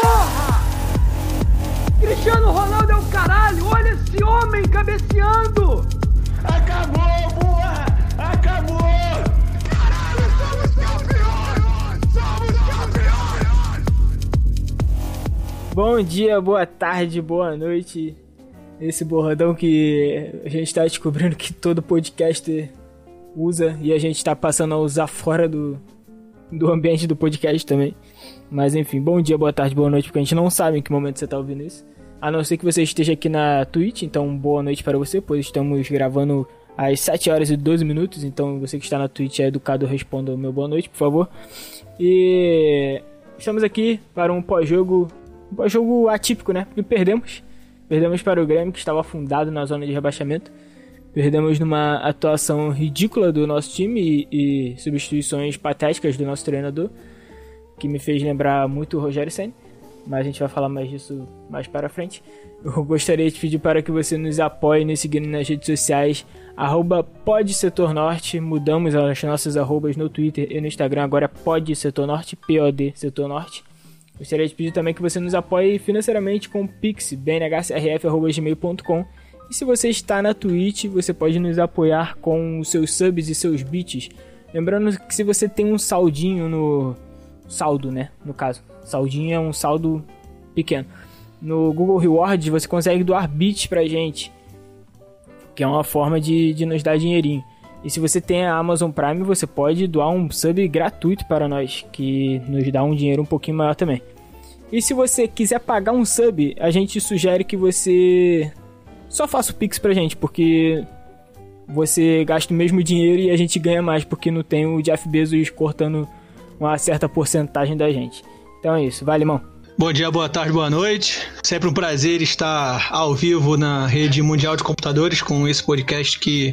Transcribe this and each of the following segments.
Porra! Cristiano Ronaldo é o caralho! Olha esse homem cabeceando! Acabou, porra! Acabou! Caralho, somos campeões! Somos campeões! Bom dia, boa tarde, boa noite. Esse borradão que a gente tá descobrindo que todo podcast usa e a gente tá passando a usar fora do, do ambiente do podcast também. Mas enfim, bom dia, boa tarde, boa noite, porque a gente não sabe em que momento você tá ouvindo isso. A não ser que você esteja aqui na Twitch, então boa noite para você, pois estamos gravando às 7 horas e 12 minutos, então você que está na Twitch é educado, responda o meu boa noite, por favor. E estamos aqui para um pós-jogo, um pós-jogo atípico, né? Porque perdemos. Perdemos para o Grêmio, que estava afundado na zona de rebaixamento. Perdemos numa atuação ridícula do nosso time e, e substituições patéticas do nosso treinador, que me fez lembrar muito o Rogério Senna. Mas a gente vai falar mais disso mais para frente. Eu gostaria de pedir para que você nos apoie nos seguindo nas redes sociais, arroba mudamos as nossas arrobas no Twitter e no Instagram, agora é podsetornorte, P-O-D Setor Norte. Gostaria de pedir também que você nos apoie financeiramente com o Pix, bnhcrf.gmail.com E se você está na Twitch, você pode nos apoiar com os seus subs e seus bits. Lembrando que se você tem um saldinho no... Saldo, né? No caso. Saldinho é um saldo pequeno. No Google Rewards você consegue doar bits pra gente. Que é uma forma de, de nos dar dinheirinho. E se você tem a Amazon Prime, você pode doar um sub gratuito para nós, que nos dá um dinheiro um pouquinho maior também. E se você quiser pagar um sub, a gente sugere que você só faça o Pix pra gente, porque você gasta o mesmo dinheiro e a gente ganha mais, porque não tem o Jeff Bezos cortando uma certa porcentagem da gente. Então é isso, vale, irmão. Bom dia, boa tarde, boa noite. Sempre um prazer estar ao vivo na rede mundial de computadores com esse podcast que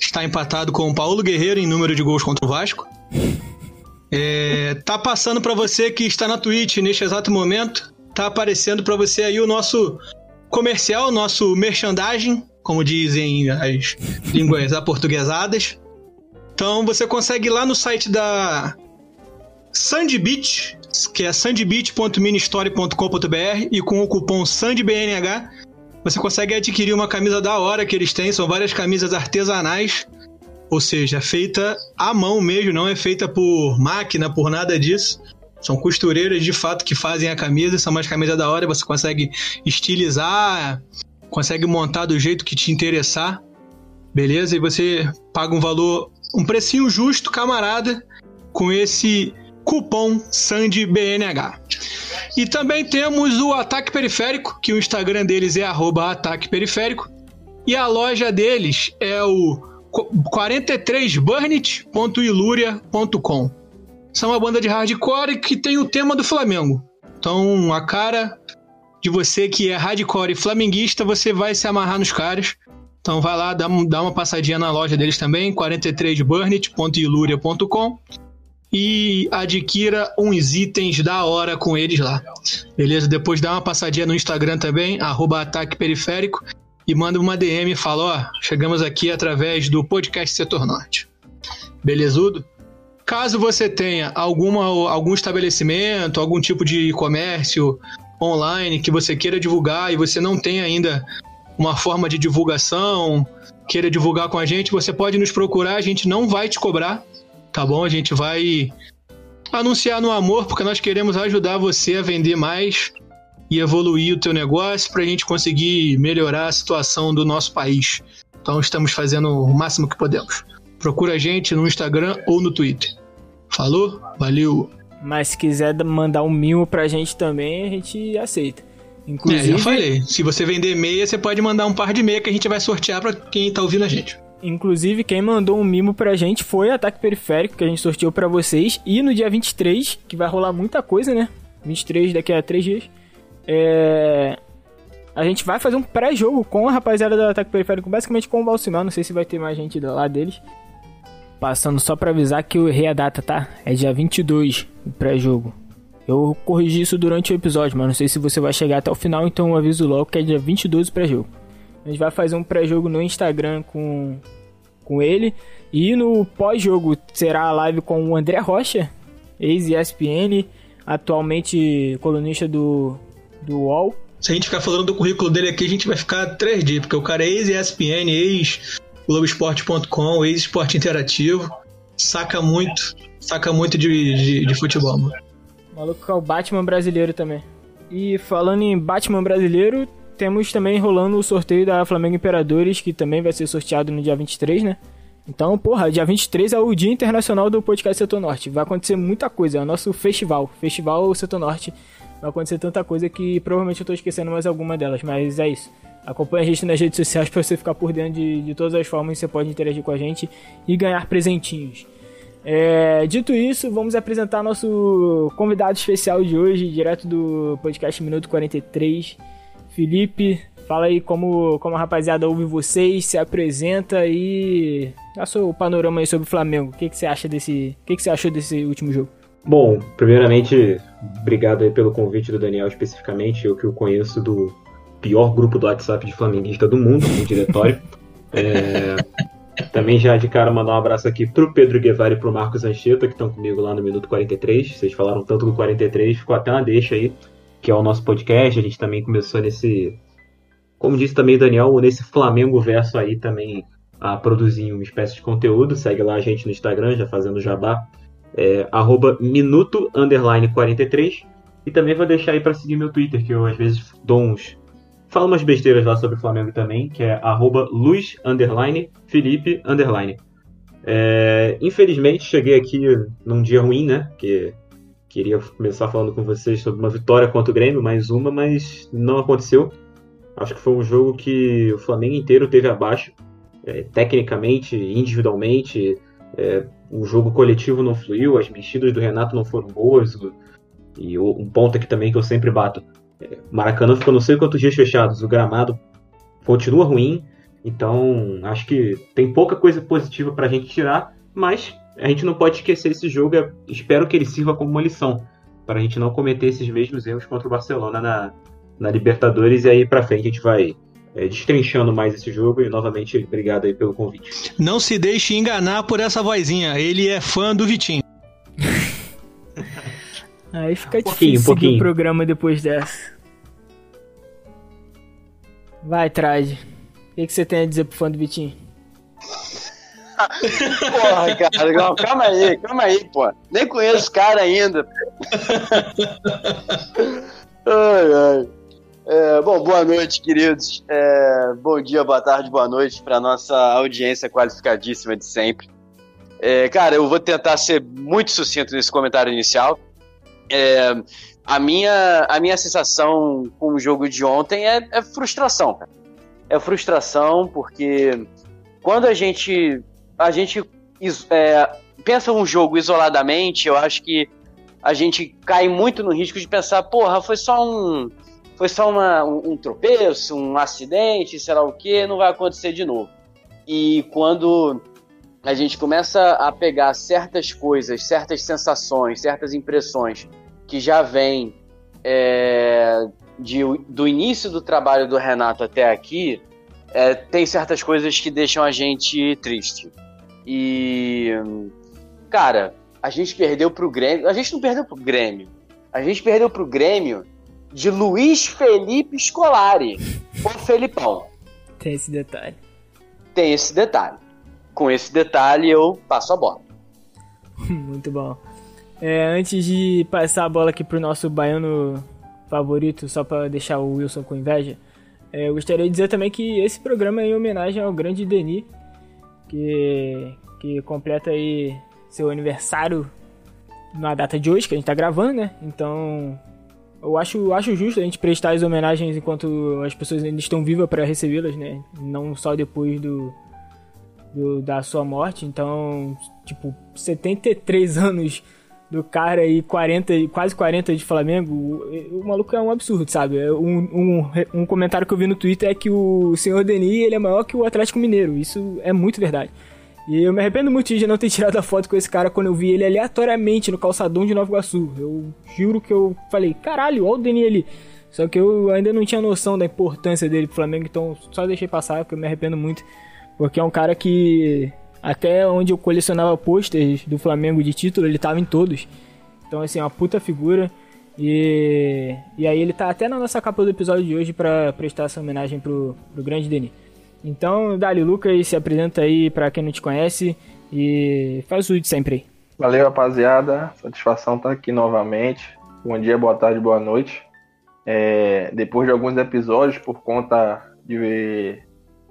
está empatado com o Paulo Guerreiro em número de gols contra o Vasco. É, tá passando para você que está na Twitch neste exato momento, tá aparecendo para você aí o nosso comercial, nosso merchandising, como dizem as línguas aportuguesadas. Então você consegue ir lá no site da Sandbeach, que é sandbeach.ministore.com.br e com o cupom SANDBNH você consegue adquirir uma camisa da hora que eles têm, são várias camisas artesanais, ou seja, feita à mão mesmo, não é feita por máquina, por nada disso. São costureiras de fato que fazem a camisa, são umas camisas da hora, você consegue estilizar, consegue montar do jeito que te interessar, beleza? E você paga um valor, um precinho justo, camarada, com esse cupom SANDBNH. E também temos o Ataque Periférico, que o Instagram deles é arroba Ataque Periférico. E a loja deles é o 43burnit.iluria.com. São uma banda de hardcore que tem o tema do Flamengo. Então, a cara de você que é hardcore e flamenguista, você vai se amarrar nos caras. Então, vai lá, dá, dá uma passadinha na loja deles também, 43burnit.iluria.com e adquira uns itens da hora com eles lá. Beleza? Depois dá uma passadinha no Instagram também, arroba Ataque Periférico, e manda uma DM e fala, ó, chegamos aqui através do podcast Setor Norte. Belezudo? Caso você tenha alguma, algum estabelecimento, algum tipo de comércio online que você queira divulgar e você não tem ainda uma forma de divulgação, queira divulgar com a gente, você pode nos procurar, a gente não vai te cobrar, tá bom? A gente vai anunciar no amor, porque nós queremos ajudar você a vender mais e evoluir o teu negócio para a gente conseguir melhorar a situação do nosso país. Então estamos fazendo o máximo que podemos. Procura a gente no Instagram ou no Twitter. Falou? Valeu! Mas se quiser mandar um mimo pra gente também, a gente aceita. Inclusive, É, eu falei. Se você vender meia, você pode mandar um par de meia que a gente vai sortear para quem tá ouvindo a gente. Inclusive, quem mandou um mimo pra gente foi o Ataque Periférico, que a gente sorteou pra vocês. E no dia 23, que vai rolar muita coisa, né? 23 daqui a 3 dias. É... A gente vai fazer um pré-jogo com a rapaziada do Ataque Periférico, basicamente com o Balsimão. Não sei se vai ter mais gente lado deles. Passando só pra avisar que eu errei a data, tá? É dia 22, o pré-jogo. Eu corrigi isso durante o episódio, mas não sei se você vai chegar até o final, então eu aviso logo que é dia 22 o pré-jogo. A gente vai fazer um pré-jogo no Instagram com com ele. E no pós-jogo será a live com o André Rocha, ex-ESPN, atualmente colunista do, do UOL. Se a gente ficar falando do currículo dele aqui, a gente vai ficar três dias, porque o cara é ex-ESPN, ex-Globoesporte.com, ex-Esporte Interativo. Saca muito, saca muito de, de, de futebol, mano. O maluco é o Batman brasileiro também. E falando em Batman brasileiro, temos também rolando o sorteio da Flamengo Imperadores, que também vai ser sorteado no dia 23, né? Então, porra, dia 23 é o Dia Internacional do Podcast Setor Norte. Vai acontecer muita coisa, é o nosso festival. Festival Setor Norte. Vai acontecer tanta coisa que provavelmente eu tô esquecendo mais alguma delas, mas é isso. Acompanhe a gente nas redes sociais para você ficar por dentro de, de todas as formas que você pode interagir com a gente e ganhar presentinhos. É, dito isso, vamos apresentar nosso convidado especial de hoje, direto do podcast Minuto 43. Felipe, fala aí como, como a rapaziada ouve vocês, se apresenta e dá seu panorama aí sobre o Flamengo. O que, que você acha desse. O que, que você achou desse último jogo? Bom, primeiramente, obrigado aí pelo convite do Daniel especificamente, eu que o conheço do pior grupo do WhatsApp de flamenguista do mundo, o diretório. é, também já de cara mandar um abraço aqui pro Pedro Guevara e pro Marcos Anchieta, que estão comigo lá no Minuto 43. Vocês falaram tanto do 43, ficou até uma deixa aí, que é o nosso podcast. A gente também começou nesse, como disse também o Daniel, nesse Flamengo verso aí também a produzir uma espécie de conteúdo. Segue lá a gente no Instagram, já fazendo jabá é, arroba minuto underline 43. E também vou deixar aí para seguir meu Twitter, que eu às vezes dou uns. Falo umas besteiras lá sobre o Flamengo também, que é arroba luz underline Felipe underline. É, infelizmente cheguei aqui num dia ruim, né? Que queria começar falando com vocês sobre uma vitória contra o Grêmio, mais uma, mas não aconteceu. Acho que foi um jogo que o Flamengo inteiro teve abaixo, é, tecnicamente, individualmente. É, o jogo coletivo não fluiu, as mexidas do Renato não foram boas. E um ponto aqui também que eu sempre bato: é, Maracanã ficou não sei quantos dias fechados, o gramado continua ruim. Então, acho que tem pouca coisa positiva para a gente tirar, mas a gente não pode esquecer esse jogo. Espero que ele sirva como uma lição para a gente não cometer esses mesmos erros contra o Barcelona na, na Libertadores e aí para frente a gente vai é, destrinchando mais esse jogo e novamente obrigado aí pelo convite. Não se deixe enganar por essa vozinha, ele é fã do Vitinho. aí fica um difícil um seguir o programa depois dessa. Vai, Trade. O que, que você tem a dizer pro fã do Vitinho? Porra, cara, não, calma aí, calma aí, pô. Nem conheço o cara ainda. ai, ai. É, bom, boa noite, queridos. É, bom dia, boa tarde, boa noite para nossa audiência qualificadíssima de sempre. É, cara, eu vou tentar ser muito sucinto nesse comentário inicial. É, a, minha, a minha sensação com o jogo de ontem é, é frustração. É frustração porque quando a gente, a gente é, pensa um jogo isoladamente, eu acho que a gente cai muito no risco de pensar, porra, foi só um foi só uma, um, um, tropeço, um acidente, sei lá o que, não vai acontecer de novo. E quando a gente começa a pegar certas coisas, certas sensações, certas impressões que já vêm é, de, do início do trabalho do Renato até aqui, é, tem certas coisas que deixam a gente triste. E, cara, a gente perdeu pro Grêmio. A gente não perdeu pro Grêmio. A gente perdeu pro Grêmio de Luiz Felipe Scolari, o Felipão. Tem esse detalhe. Tem esse detalhe. Com esse detalhe eu passo a bola. Muito bom. É, antes de passar a bola aqui pro nosso baiano favorito, só para deixar o Wilson com inveja, é, eu gostaria de dizer também que esse programa é em homenagem ao grande Denis, que, que completa aí seu aniversário na data de hoje, que a gente tá gravando, né? Então, eu acho, acho justo a gente prestar as homenagens enquanto as pessoas ainda estão vivas para recebê-las, né? Não só depois do, do, da sua morte. Então, tipo, 73 anos do cara e 40, quase 40 de Flamengo, o, o maluco é um absurdo, sabe? É um, um, um comentário que eu vi no Twitter é que o senhor Denis ele é maior que o Atlético Mineiro. Isso é muito verdade. E eu me arrependo muito de não ter tirado a foto com esse cara quando eu vi ele aleatoriamente no calçadão de Nova Iguaçu. Eu juro que eu falei, caralho, olha o Denis ali. Só que eu ainda não tinha noção da importância dele pro Flamengo, então só deixei passar, porque eu me arrependo muito. Porque é um cara que até onde eu colecionava posters do Flamengo de título, ele tava em todos. Então, assim, é uma puta figura. E, e aí ele tá até na nossa capa do episódio de hoje para prestar essa homenagem pro, pro grande Denis. Então, Dali Lucas, se apresenta aí para quem não te conhece e faz o de sempre aí. Valeu, rapaziada. Satisfação estar tá aqui novamente. Bom dia, boa tarde, boa noite. É, depois de alguns episódios, por conta de ver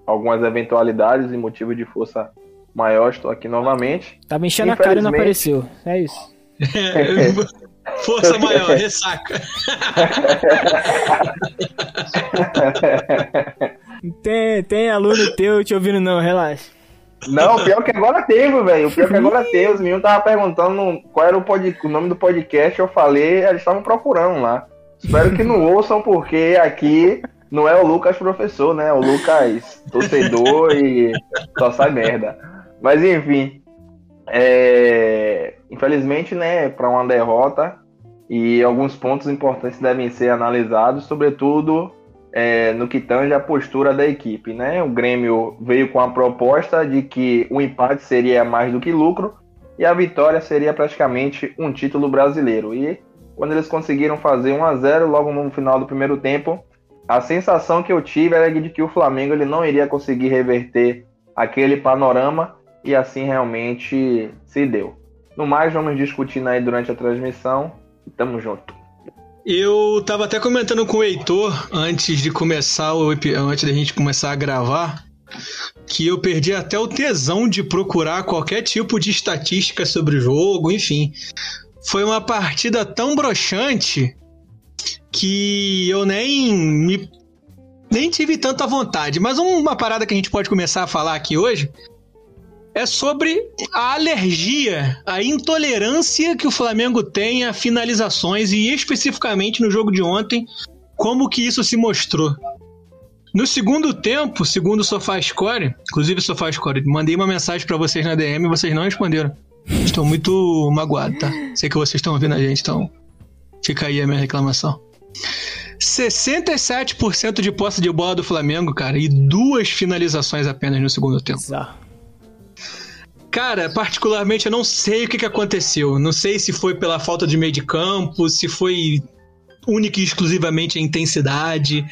algumas eventualidades e motivo de força maior, estou aqui novamente. Tava enchendo a cara e não apareceu. É isso. Força maior, ressaca. tem, tem aluno teu te ouvindo não, relaxa. Não, pior que agora teve, velho. O pior que agora teve. Os meninos estavam perguntando qual era o, pod... o nome do podcast. Eu falei, eles estavam procurando lá. Espero que não ouçam, porque aqui não é o Lucas professor, né? É o Lucas torcedor e só sai merda. Mas enfim. É... Infelizmente, né, para uma derrota e alguns pontos importantes devem ser analisados, sobretudo é, no que tange a postura da equipe, né? O Grêmio veio com a proposta de que o empate seria mais do que lucro e a vitória seria praticamente um título brasileiro. E quando eles conseguiram fazer 1 a 0 logo no final do primeiro tempo, a sensação que eu tive era de que o Flamengo ele não iria conseguir reverter aquele panorama e assim realmente se deu. No mais, vamos discutindo aí durante a transmissão. Tamo junto. Eu tava até comentando com o Heitor antes de começar o antes da gente começar a gravar que eu perdi até o tesão de procurar qualquer tipo de estatística sobre o jogo, enfim. Foi uma partida tão broxante que eu nem me nem tive tanta vontade. Mas uma parada que a gente pode começar a falar aqui hoje é sobre a alergia, a intolerância que o Flamengo tem a finalizações e especificamente no jogo de ontem, como que isso se mostrou. No segundo tempo, segundo o SofaScore, inclusive SofaScore, mandei uma mensagem para vocês na DM e vocês não responderam. Estou muito magoado, tá? Sei que vocês estão ouvindo a gente, então fica aí a minha reclamação. 67% de posse de bola do Flamengo, cara, e duas finalizações apenas no segundo tempo. Exato. Cara, particularmente eu não sei o que, que aconteceu. Não sei se foi pela falta de meio de campo, se foi única e exclusivamente a intensidade.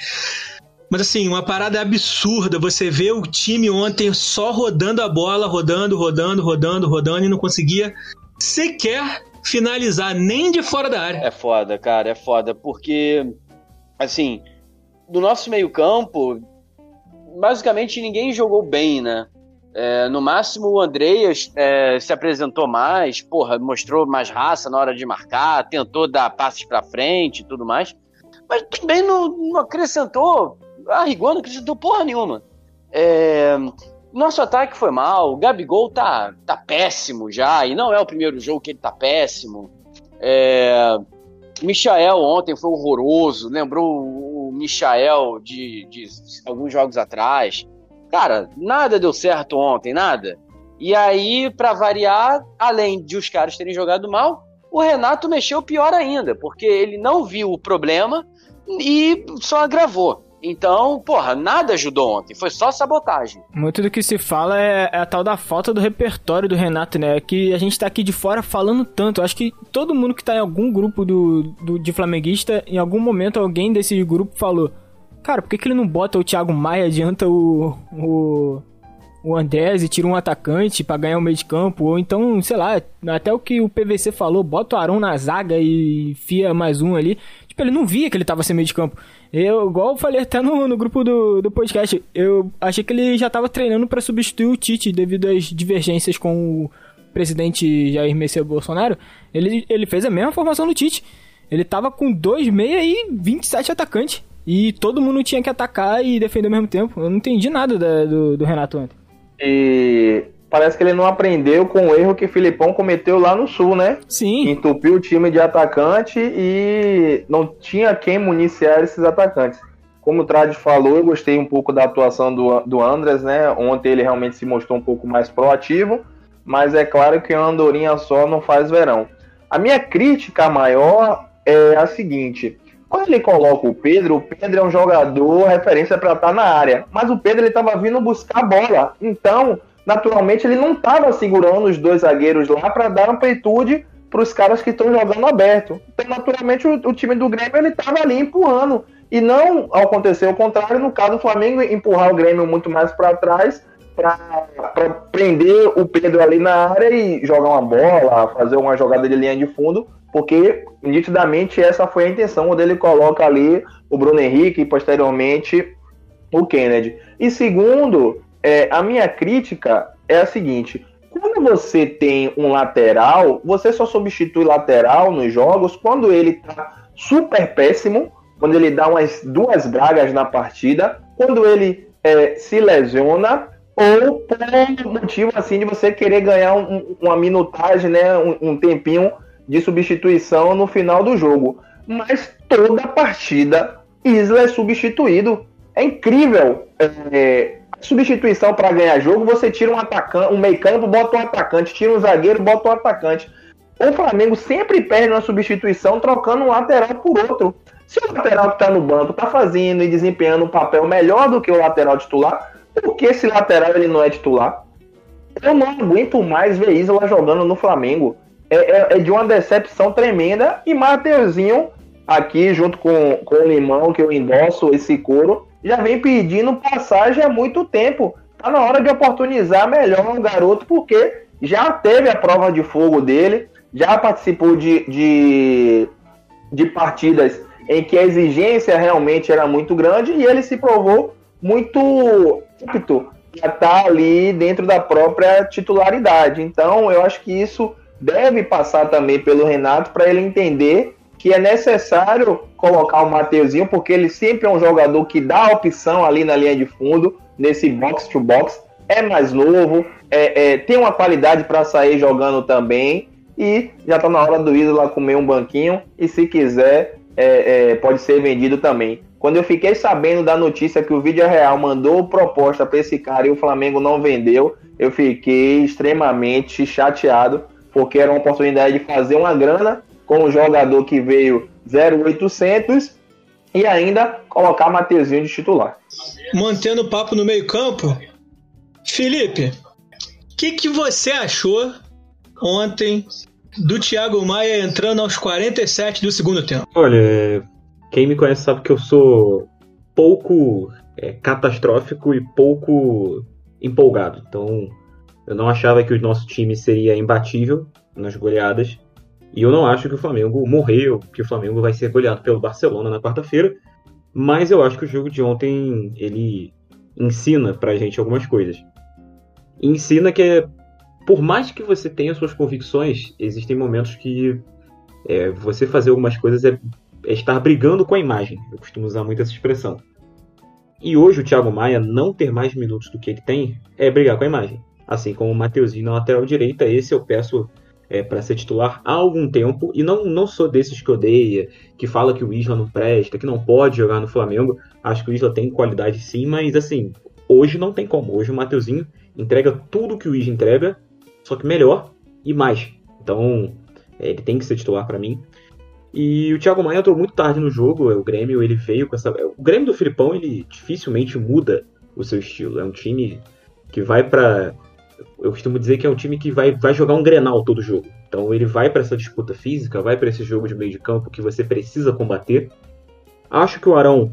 Mas assim, uma parada absurda. Você vê o time ontem só rodando a bola, rodando, rodando, rodando, rodando e não conseguia sequer finalizar nem de fora da área. É foda, cara, é foda. Porque, assim, do nosso meio-campo, basicamente ninguém jogou bem, né? É, no máximo, o Andreas é, se apresentou mais, porra, mostrou mais raça na hora de marcar, tentou dar passes para frente e tudo mais, mas também não, não acrescentou, a rigor não acrescentou porra nenhuma. É, nosso ataque foi mal, o Gabigol tá, tá péssimo já, e não é o primeiro jogo que ele tá péssimo. É, Michael ontem foi horroroso, lembrou o Michael de, de alguns jogos atrás. Cara, nada deu certo ontem, nada. E aí, para variar, além de os caras terem jogado mal, o Renato mexeu pior ainda, porque ele não viu o problema e só agravou. Então, porra, nada ajudou ontem, foi só sabotagem. Muito do que se fala é, é, a tal da falta do repertório do Renato, né? Que a gente tá aqui de fora falando tanto. Acho que todo mundo que tá em algum grupo do, do de flamenguista, em algum momento alguém desse grupo falou: Cara, por que, que ele não bota o Thiago Maia, adianta o, o, o Andrés e tira um atacante para ganhar o meio de campo? Ou então, sei lá, até o que o PVC falou, bota o Arão na zaga e fia mais um ali. Tipo, ele não via que ele tava sem meio de campo. Eu, igual eu falei até no, no grupo do, do podcast, eu achei que ele já tava treinando para substituir o Tite devido às divergências com o presidente Jair Messias Bolsonaro. Ele, ele fez a mesma formação do Tite. Ele tava com 2 meia e 27 atacantes. E todo mundo tinha que atacar e defender ao mesmo tempo. Eu não entendi nada da, do, do Renato ontem. E parece que ele não aprendeu com o erro que o Filipão cometeu lá no Sul, né? Sim. Entupiu o time de atacante e não tinha quem municiar esses atacantes. Como o Trad falou, eu gostei um pouco da atuação do, do Andres, né? Ontem ele realmente se mostrou um pouco mais proativo, mas é claro que a andorinha só não faz verão. A minha crítica maior é a seguinte: Quando ele coloca o Pedro, o Pedro é um jogador referência para estar na área. Mas o Pedro ele estava vindo buscar a bola. Então, naturalmente, ele não estava segurando os dois zagueiros lá para dar amplitude para os caras que estão jogando aberto. Então, naturalmente, o, o time do Grêmio ele estava ali empurrando. E não aconteceu o contrário, no caso do Flamengo, empurrar o Grêmio muito mais para trás para prender o Pedro ali na área e jogar uma bola, fazer uma jogada de linha de fundo, porque nitidamente essa foi a intenção quando ele coloca ali o Bruno Henrique e posteriormente o Kennedy. E segundo, é, a minha crítica é a seguinte: quando você tem um lateral, você só substitui lateral nos jogos quando ele tá super péssimo, quando ele dá umas duas bragas na partida, quando ele é, se lesiona ou por motivo assim de você querer ganhar um, uma minutagem, né, um, um, tempinho de substituição no final do jogo. Mas toda partida Isla é substituído. É incrível. É, substituição para ganhar jogo, você tira um atacante, um meio-campo, bota um atacante, tira um zagueiro, bota um atacante. O Flamengo sempre perde uma substituição trocando um lateral por outro. Se o lateral que está no banco está fazendo e desempenhando um papel melhor do que o lateral titular, por que esse lateral ele não é titular? Eu não aguento mais ver Isla jogando no Flamengo. É, é, é de uma decepção tremenda. E Mateuzinho, aqui junto com, com o Limão, que eu endosso esse couro, já vem pedindo passagem há muito tempo. Tá na hora de oportunizar melhor o garoto, porque já teve a prova de fogo dele, já participou de, de, de partidas em que a exigência realmente era muito grande e ele se provou muito apto a estar ali dentro da própria titularidade. Então, eu acho que isso deve passar também pelo Renato para ele entender que é necessário colocar o Mateuzinho, porque ele sempre é um jogador que dá opção ali na linha de fundo, nesse box to box, é mais novo, é, é tem uma qualidade para sair jogando também, e já está na hora do Isla comer um banquinho, e se quiser, é, é, pode ser vendido também. Quando eu fiquei sabendo da notícia que o Vídeo Real mandou proposta para esse cara e o Flamengo não vendeu, eu fiquei extremamente chateado, porque era uma oportunidade de fazer uma grana com um jogador que veio 0800 e ainda colocar Mateuzinho de titular. Mantendo o papo no meio-campo, Felipe, o que, que você achou ontem do Thiago Maia entrando aos 47 do segundo tempo? Olha, quem me conhece sabe que eu sou pouco é, catastrófico e pouco empolgado. Então, eu não achava que o nosso time seria imbatível nas goleadas. E eu não acho que o Flamengo morreu, que o Flamengo vai ser goleado pelo Barcelona na quarta-feira. Mas eu acho que o jogo de ontem ele ensina pra gente algumas coisas. Ensina que por mais que você tenha suas convicções, existem momentos que é, você fazer algumas coisas é é estar brigando com a imagem. Eu costumo usar muito essa expressão. E hoje o Thiago Maia não ter mais minutos do que ele tem é brigar com a imagem. Assim como o Mateuzinho na lateral direita, esse eu peço é, para ser titular há algum tempo. E não, não sou desses que odeia, que fala que o Isla não presta, que não pode jogar no Flamengo. Acho que o Isla tem qualidade sim, mas assim, hoje não tem como. Hoje o Mateuzinho entrega tudo que o Isla entrega, só que melhor e mais. Então, é, ele tem que ser titular para mim. E o Thiago Maia entrou muito tarde no jogo. O Grêmio ele veio com essa. O Grêmio do Filipão ele dificilmente muda o seu estilo. É um time que vai para. Eu costumo dizer que é um time que vai, vai jogar um grenal todo jogo. Então ele vai para essa disputa física, vai para esse jogo de meio de campo que você precisa combater. Acho que o Arão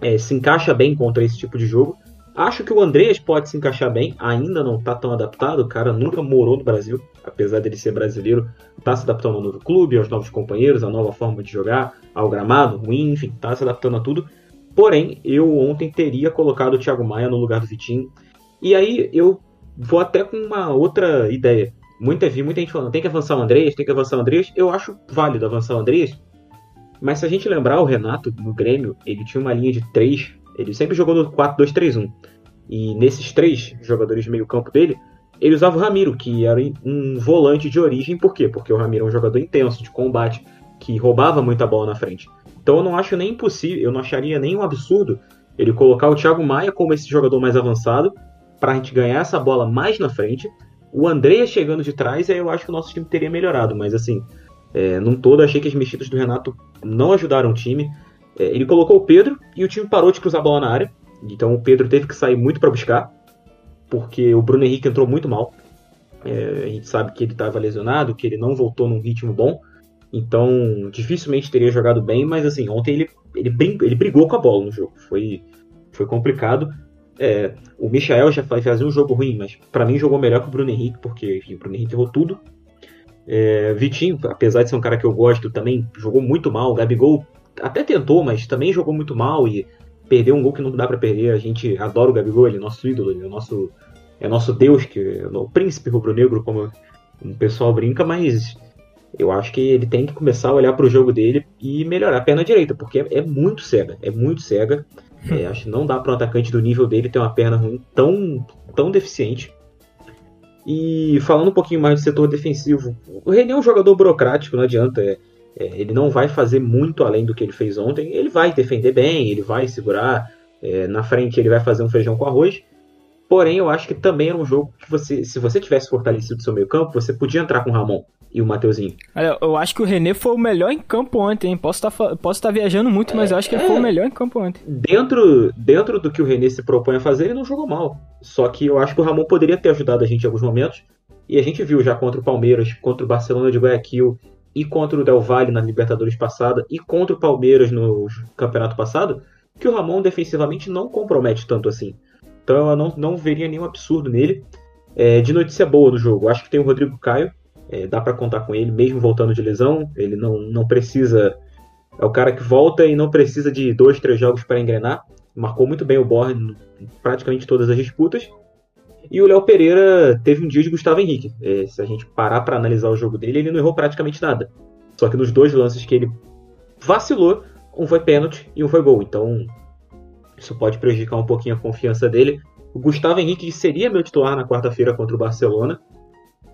é, se encaixa bem contra esse tipo de jogo. Acho que o Andreas pode se encaixar bem, ainda não está tão adaptado, o cara nunca morou no Brasil, apesar dele ser brasileiro, está se adaptando ao novo clube, aos novos companheiros, à nova forma de jogar, ao gramado, ruim, enfim, está se adaptando a tudo. Porém, eu ontem teria colocado o Thiago Maia no lugar do Vitinho. E aí eu vou até com uma outra ideia. Muita, muita gente falando, tem que avançar o Andreas, tem que avançar o Andreas. Eu acho válido avançar o Andreas. Mas se a gente lembrar o Renato no Grêmio, ele tinha uma linha de três ele sempre jogou no 4-2-3-1. E nesses três jogadores de meio campo dele, ele usava o Ramiro, que era um volante de origem. Por quê? Porque o Ramiro é um jogador intenso, de combate, que roubava muita bola na frente. Então eu não acho nem impossível, eu não acharia nem um absurdo ele colocar o Thiago Maia como esse jogador mais avançado, para a gente ganhar essa bola mais na frente. O André chegando de trás, aí eu acho que o nosso time teria melhorado, mas assim, É, num todo, achei que as mexidas do Renato não ajudaram o time. É, ele colocou o Pedro e o time parou de cruzar a bola na área. Então o Pedro teve que sair muito para buscar, porque o Bruno Henrique entrou muito mal. É, a gente sabe que ele estava lesionado, que ele não voltou num ritmo bom. Então, dificilmente teria jogado bem, mas assim, ontem ele, ele, ele brigou com a bola no jogo. Foi, foi complicado. É, o Michael já fazia um jogo ruim, mas para mim jogou melhor que o Bruno Henrique, porque enfim, o Bruno Henrique errou tudo. É, Vitinho, apesar de ser um cara que eu gosto, também jogou muito mal. O Gabigol até tentou, mas também jogou muito mal e perdeu um gol que não dá para perder. A gente adora o Gabigol, ele é nosso ídolo, ele é nosso, é nosso Deus, que é o príncipe rubro-negro, como o pessoal brinca, mas eu acho que ele tem que começar a olhar para o jogo dele e melhorar a perna direita, porque é, é muito cega, é muito cega. É, acho que não dá para um atacante do nível dele ter uma perna ruim tão, tão deficiente. E falando um pouquinho mais do setor defensivo, o René é um jogador burocrático, não adianta. É, é, ele não vai fazer muito além do que ele fez ontem. Ele vai defender bem, ele vai segurar. É, na frente ele vai fazer um feijão com arroz. Porém, eu acho que também era um jogo que você, se você tivesse fortalecido seu meio campo, você podia entrar com o Ramon e o Mateuzinho. Olha, eu acho que o René foi o melhor em campo ontem, hein? Posso estar tá, posso tá viajando muito, mas eu acho que ele foi o é. melhor em campo ontem. Dentro, dentro do que o René se propõe a fazer, ele não jogou mal. Só que eu acho que o Ramon poderia ter ajudado a gente em alguns momentos. E a gente viu já contra o Palmeiras, contra o Barcelona de Guayaquil e contra o Del Valle na Libertadores passada e contra o Palmeiras no campeonato passado, que o Ramon defensivamente não compromete tanto assim. Então eu não, não veria nenhum absurdo nele. É, de notícia boa no jogo, acho que tem o Rodrigo Caio, é, dá para contar com ele, mesmo voltando de lesão. Ele não, não precisa. É o cara que volta e não precisa de dois, três jogos para engrenar. Marcou muito bem o Borne em praticamente todas as disputas. E o Léo Pereira teve um dia de Gustavo Henrique. É, se a gente parar para analisar o jogo dele, ele não errou praticamente nada. Só que nos dois lances que ele vacilou, um foi pênalti e um foi gol. Então, isso pode prejudicar um pouquinho a confiança dele. O Gustavo Henrique seria meu titular na quarta-feira contra o Barcelona,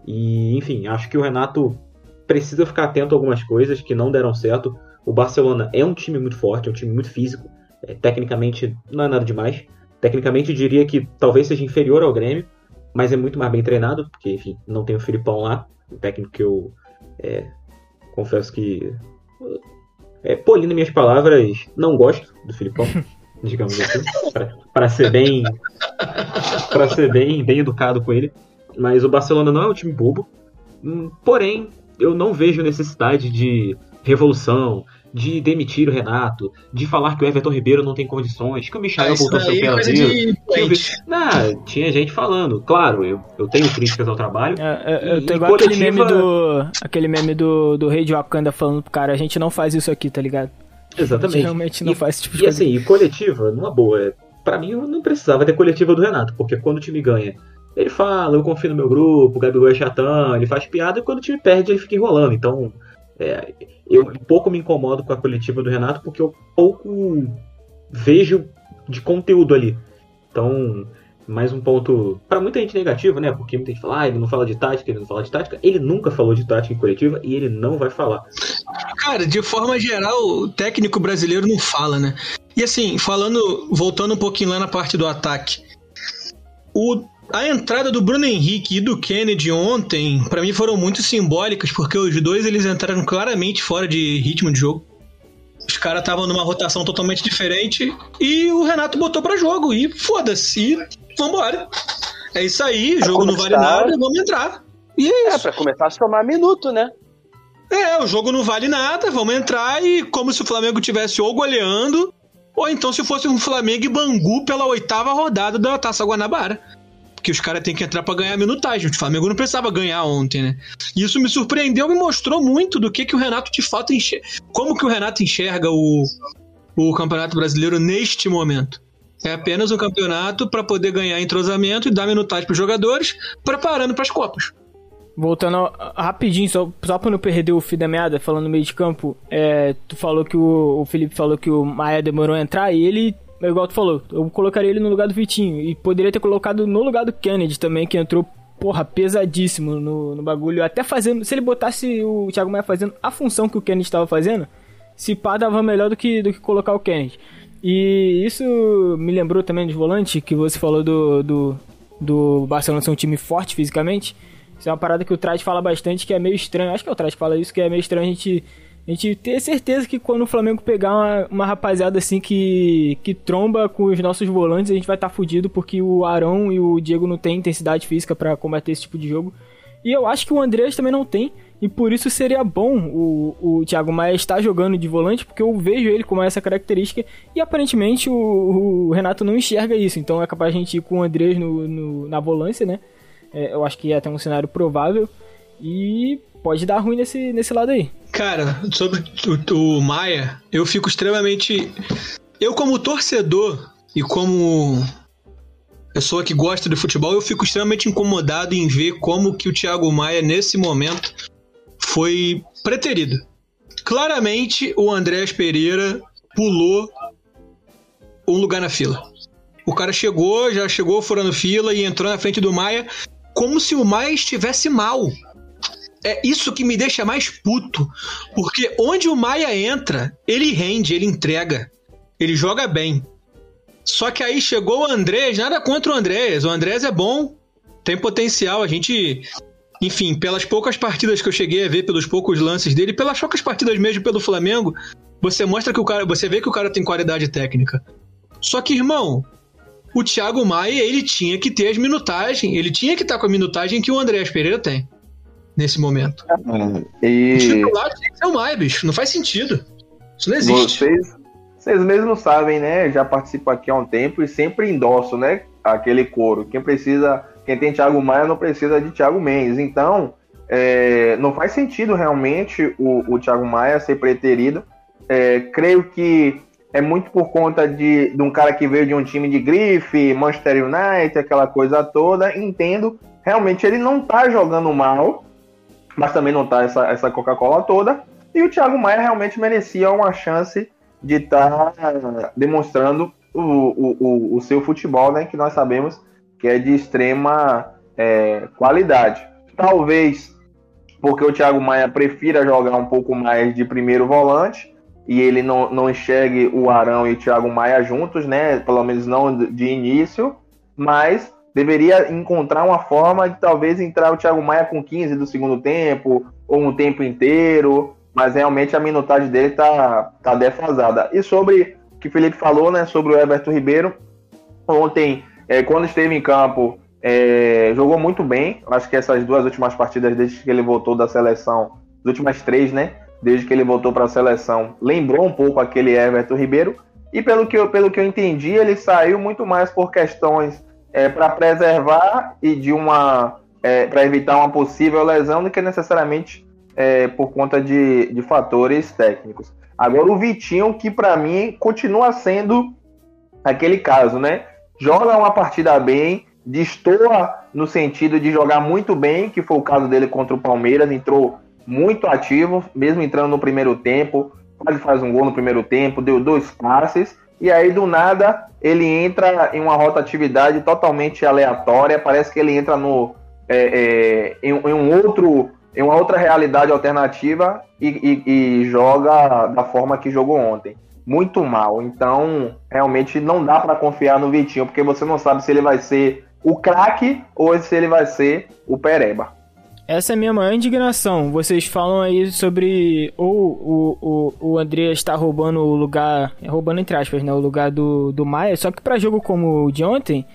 e, enfim, acho que o Renato precisa ficar atento a algumas coisas que não deram certo. O Barcelona é um time muito forte, é um time muito físico. É, tecnicamente, não é nada demais. Tecnicamente, diria que talvez seja inferior ao Grêmio, mas é muito mais bem treinado, porque, enfim, não tem o Filipão lá, o técnico que eu é, confesso que. É, polindo minhas palavras, não gosto do Filipão, digamos assim, para ser bem. para ser bem, bem educado com ele. Mas o Barcelona não é um time bobo. Hum, porém, eu não vejo necessidade de revolução, de demitir o Renato, de falar que o Everton Ribeiro não tem condições, que o Michel ah, voltou a ser peladeiro. Não, tinha gente falando. Claro, eu, eu tenho críticas ao trabalho. É, é, eu tenho igual coletiva... aquele meme do. Aquele meme do, do Rei de Wakanda falando pro cara, a gente não faz isso aqui, tá ligado? Exatamente. Realmente não e, faz esse tipo de e coisa. E assim, e coletiva, numa boa. Pra mim, eu não precisava ter coletiva do Renato, porque quando o time ganha ele fala, eu confio no meu grupo, o Gabigol é chatão, ele faz piada e quando o time perde ele fica enrolando. Então, é, eu um pouco me incomodo com a coletiva do Renato porque eu pouco vejo de conteúdo ali. Então, mais um ponto para muita gente negativo, né? Porque muita gente fala, ah, ele não fala de tática, ele não fala de tática. Ele nunca falou de tática em coletiva e ele não vai falar. Cara, de forma geral, o técnico brasileiro não fala, né? E assim, falando, voltando um pouquinho lá na parte do ataque. O a entrada do Bruno Henrique e do Kennedy ontem, para mim, foram muito simbólicas, porque os dois eles entraram claramente fora de ritmo de jogo. Os caras estavam numa rotação totalmente diferente e o Renato botou para jogo. E foda-se, vambora. É isso aí, o jogo não vale nada, vamos entrar. E é, é isso. É, pra começar a somar minuto, né? É, o jogo não vale nada, vamos entrar e como se o Flamengo tivesse ou goleando, ou então se fosse um Flamengo e Bangu pela oitava rodada da Taça Guanabara porque os caras têm que entrar para ganhar minutagem. O Flamengo não precisava ganhar ontem, né? E isso me surpreendeu, me mostrou muito do que, que o Renato de fato enxerga. Como que o Renato enxerga o, o Campeonato Brasileiro neste momento. É apenas um campeonato para poder ganhar entrosamento e dar minutagem para os jogadores, preparando para as Copas. Voltando rapidinho, só, só pra não perder o fio da meada, falando no meio de campo, é, tu falou que o, o Felipe falou que o Maia demorou a entrar e ele igual tu falou, eu colocaria ele no lugar do Vitinho. E poderia ter colocado no lugar do Kennedy também, que entrou, porra, pesadíssimo no, no bagulho. Até fazendo. Se ele botasse o Thiago Maia fazendo a função que o Kennedy estava fazendo, se pá dava melhor do que, do que colocar o Kennedy. E isso me lembrou também de volante, que você falou do, do, do Barcelona ser um time forte fisicamente. Isso é uma parada que o Traz fala bastante, que é meio estranho. Acho que é o Traz que fala isso, que é meio estranho a gente, a gente ter certeza que quando o Flamengo pegar uma, uma rapaziada assim que, que tromba com os nossos volantes, a gente vai estar tá fudido porque o Arão e o Diego não têm intensidade física para combater esse tipo de jogo. E eu acho que o Andreas também não tem. E por isso seria bom o, o Thiago Maia estar jogando de volante, porque eu vejo ele com essa característica. E aparentemente o, o Renato não enxerga isso. Então é capaz a gente ir com o Andreas no, no na volância, né? É, eu acho que é até um cenário provável. E pode dar ruim nesse, nesse lado aí. Cara, sobre o, o Maia, eu fico extremamente. Eu, como torcedor e como pessoa que gosta de futebol, eu fico extremamente incomodado em ver como que o Thiago Maia, nesse momento, foi preterido. Claramente, o Andrés Pereira pulou um lugar na fila. O cara chegou, já chegou furando fila e entrou na frente do Maia como se o Maia estivesse mal. É isso que me deixa mais puto. Porque onde o Maia entra, ele rende, ele entrega. Ele joga bem. Só que aí chegou o Andrés, nada contra o Andrés. O Andrés é bom, tem potencial. A gente enfim, pelas poucas partidas que eu cheguei a ver, pelos poucos lances dele, pelas poucas partidas mesmo pelo Flamengo, você mostra que o cara, você vê que o cara tem qualidade técnica. Só que, irmão, o Thiago Maia, ele tinha que ter as minutagens, ele tinha que estar com a minutagem que o Andréas Pereira tem nesse momento. e... O titular que ser o Maia, bicho. Não faz sentido. Isso não existe. Vocês, vocês mesmos sabem, né? Já participo aqui há um tempo e sempre endosso, né? Aquele coro. Quem precisa quem tem Thiago Maia não precisa de Thiago Mendes. Então, é, não faz sentido realmente o, o Thiago Maia ser preterido. É, creio que é muito por conta de, de um cara que veio de um time de grife, Manchester United, aquela coisa toda. Entendo, realmente ele não tá jogando mal, mas também não tá essa, essa Coca-Cola toda. E o Thiago Maia realmente merecia uma chance de estar tá demonstrando o, o, o, o seu futebol, né? Que nós sabemos que é de extrema é, qualidade. Talvez porque o Thiago Maia prefira jogar um pouco mais de primeiro volante e ele não, não enxergue o Arão e o Thiago Maia juntos, né? Pelo menos não de início, mas deveria encontrar uma forma de talvez entrar o Thiago Maia com 15 do segundo tempo ou um tempo inteiro, mas realmente a minutagem dele tá, tá defasada. E sobre o que o Felipe falou, né, sobre o Everton Ribeiro, ontem é, quando esteve em campo, é, jogou muito bem. Acho que essas duas últimas partidas, desde que ele voltou da seleção, as últimas três, né? Desde que ele voltou para a seleção, lembrou um pouco aquele Everton Ribeiro. E pelo que eu, pelo que eu entendi, ele saiu muito mais por questões é, para preservar e de uma é, para evitar uma possível lesão do que necessariamente é, por conta de, de fatores técnicos. Agora o Vitinho, que para mim continua sendo aquele caso, né? joga uma partida bem, destoa no sentido de jogar muito bem, que foi o caso dele contra o Palmeiras, entrou muito ativo, mesmo entrando no primeiro tempo, quase faz um gol no primeiro tempo, deu dois passes, e aí do nada ele entra em uma rotatividade totalmente aleatória, parece que ele entra no é, é, em, em, um outro em uma outra realidade alternativa e, e, e joga da forma que jogou ontem muito mal. Então, realmente não dá para confiar no Vitinho, porque você não sabe se ele vai ser o craque ou se ele vai ser o pereba. Essa é a minha maior indignação. Vocês falam aí sobre ou o, o, o André está roubando o lugar, roubando entre aspas, né, o lugar do, do Maia, só que para jogo como o de ontem,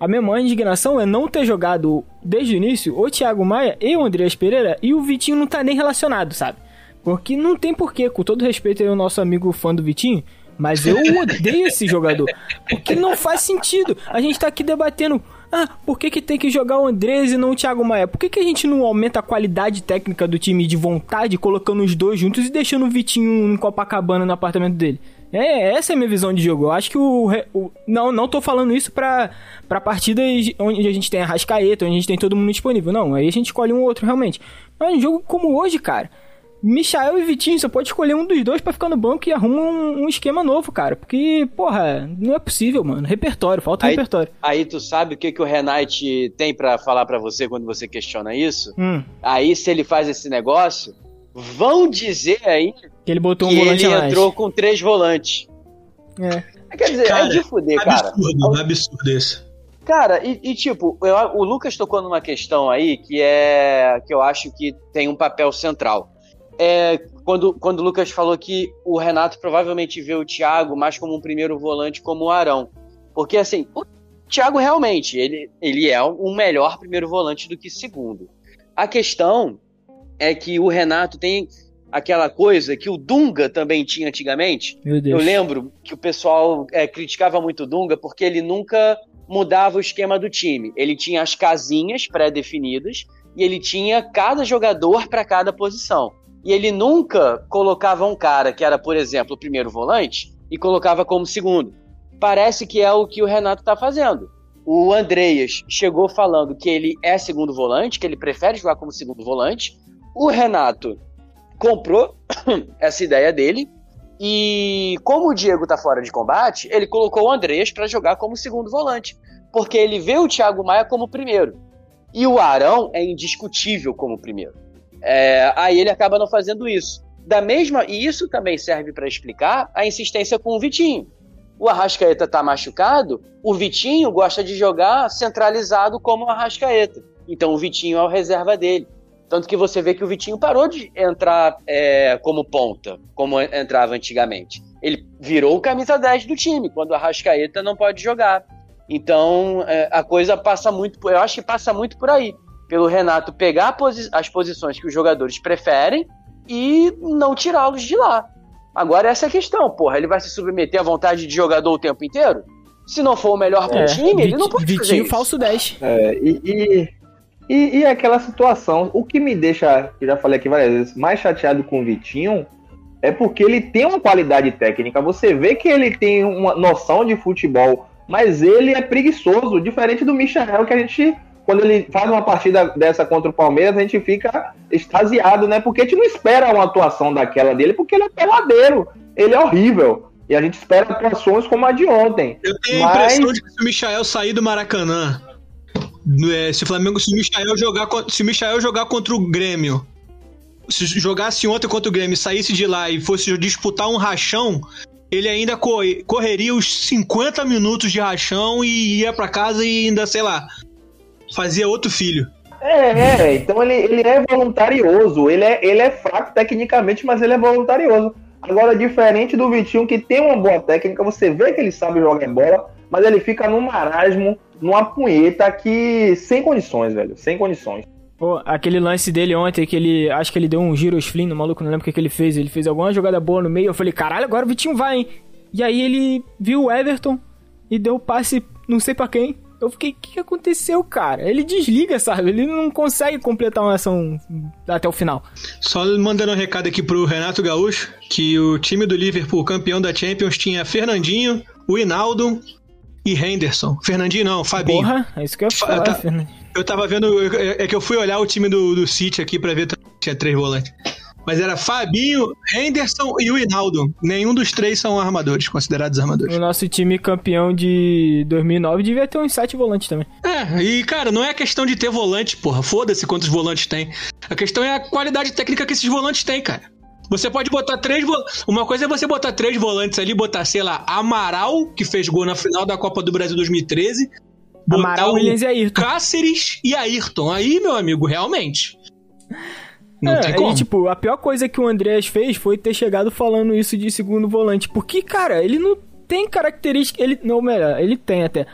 a minha maior indignação é não ter jogado desde o início o Thiago Maia e o Andreas Pereira e o Vitinho não tá nem relacionado, sabe? Porque não tem porquê, com todo respeito aí ao nosso amigo fã do Vitinho, mas eu odeio esse jogador. Porque não faz sentido. A gente tá aqui debatendo. Ah, por que, que tem que jogar o Andrés e não o Thiago Maia? Por que, que a gente não aumenta a qualidade técnica do time de vontade, colocando os dois juntos e deixando o Vitinho em Copacabana no apartamento dele? É, essa é a minha visão de jogo. Eu acho que o. o não, não tô falando isso pra, pra partidas onde a gente tem a Rascaeta, onde a gente tem todo mundo disponível. Não, aí a gente escolhe um outro realmente. Mas um jogo como hoje, cara. Michael e Vitinho, você pode escolher um dos dois para ficar no banco e arruma um, um, esquema novo, cara. Porque, porra, não é possível, mano. Repertório, falta aí, repertório. Aí tu sabe o que, que o Renate tem para falar para você quando você questiona isso? Hum. Aí, se ele faz esse negócio, vão dizer aí que ele botou um que volante ele a mais. entrou com três volantes. É. Quer dizer, Cara, é de fuder, cara. Absurdo, absurdo esse. Cara, e, e, tipo, eu- o Lucas tocou numa questão aí que é que eu acho que tem um papel central. É quando, quando o Lucas falou que o Renato provavelmente vê o Thiago mais como um primeiro volante como o Arão. Porque assim, o Thiago realmente, ele, ele é um melhor primeiro volante do que segundo. A questão é que o Renato tem aquela coisa que o Dunga também tinha antigamente, eu lembro que o pessoal é, criticava muito o Dunga porque ele nunca mudava o esquema do time. Ele tinha as casinhas pré-definidas e ele tinha cada jogador para cada posição. E ele nunca colocava um cara que era, por exemplo, o primeiro volante e colocava como segundo. Parece que é o que o Renato está fazendo. O Andreas chegou falando que ele é segundo volante, que ele prefere jogar como segundo volante. O Renato comprou essa ideia dele e como o Diego tá fora de combate, ele colocou o Andreas para jogar como segundo volante, porque ele vê o Thiago Maia como primeiro. E o Arão é indiscutível como primeiro. É, aí ele acaba não fazendo isso. Da mesma, e isso também serve para explicar a insistência com o Vitinho. O Arrascaeta tá machucado, o Vitinho gosta de jogar centralizado como o Arrascaeta. Então o Vitinho é o reserva dele. Tanto que você vê que o Vitinho parou de entrar é, como ponta, como entrava antigamente. Ele virou o camisa 10 do time, quando o Arrascaeta não pode jogar. Então é, a coisa passa muito, eu acho que passa muito por aí. Pelo Renato pegar posi- as posições que os jogadores preferem e não tirá-los de lá. Agora essa é a questão, porra, ele vai se submeter à vontade de jogador o tempo inteiro? Se não for o melhor pro É, time, ele não pode fazer Vitinho isso. falso 10. É, e, e, e, e aquela situação, o que me deixa, que eu já falei aqui várias vezes, mais chateado com o Vitinho é porque ele tem uma qualidade técnica. Você vê que ele tem uma noção de futebol, mas ele é preguiçoso, diferente do Michael, que a gente, quando ele faz uma partida dessa contra o Palmeiras, a gente fica extasiado, né? Porque a gente não espera uma atuação daquela dele, porque ele é peladeiro, ele é horrível. E a gente espera atuações como a de ontem. Eu tenho a Mas- impressão de que se o Michael sair do Maracanã, é, se o Flamengo, se o Michael jogar, se o Michael jogar contra o Grêmio, se jogasse ontem contra o Grêmio, saísse de lá e fosse disputar um rachão, ele ainda co- correria os 50 minutos de rachão e ia pra casa e ainda, sei lá, fazia outro filho. É, é, então ele, ele é voluntarioso, ele é, ele é fraco tecnicamente, mas ele é voluntarioso. Agora, diferente do Vitinho, que tem uma boa técnica, você vê que ele sabe jogar bola, mas ele fica num marasmo, numa punheta que. sem condições, velho, sem condições. Pô, aquele lance dele ontem, que ele. Acho que ele deu um giro slim no maluco, não lembro o que, que ele fez. Ele fez alguma jogada boa no meio. Eu falei, caralho, agora o Vitinho vai, hein? E aí ele viu o Everton e deu o passe, não sei pra quem. Eu fiquei, o que, que aconteceu, cara? Ele desliga, sabe? Ele não consegue completar uma ação até o final. Só mandando um recado aqui pro Renato Gaúcho, que o time do Liverpool, campeão da Champions, tinha Fernandinho, o Hinaldo e Henderson. Fernandinho não, Fabinho. Porra, é isso que eu ia Fa- falar, tá- Fernando. Eu tava vendo, é que eu fui olhar o time do, do City aqui pra ver se tinha três volantes. Mas era Fabinho, Henderson e o Hinaldo. Nenhum dos três são armadores, considerados armadores. O nosso time campeão de 2009 devia ter uns sete volantes também. É, e cara, não é questão de ter volante, porra. Foda-se quantos volantes tem. A questão é a qualidade técnica que esses volantes têm, cara. Você pode botar três vo... Uma coisa é você botar três volantes ali, botar, sei lá, Amaral, que fez gol na final da Copa do Brasil 2013. botar Amaral, Williams e Ayrton. Cáceres e Ayrton. Aí, meu amigo, realmente. Não É, como. tipo, a pior coisa que o Andreas fez foi ter chegado falando isso de segundo volante. Porque, cara, ele não tem característica. Ele, não, melhor, ele tem até.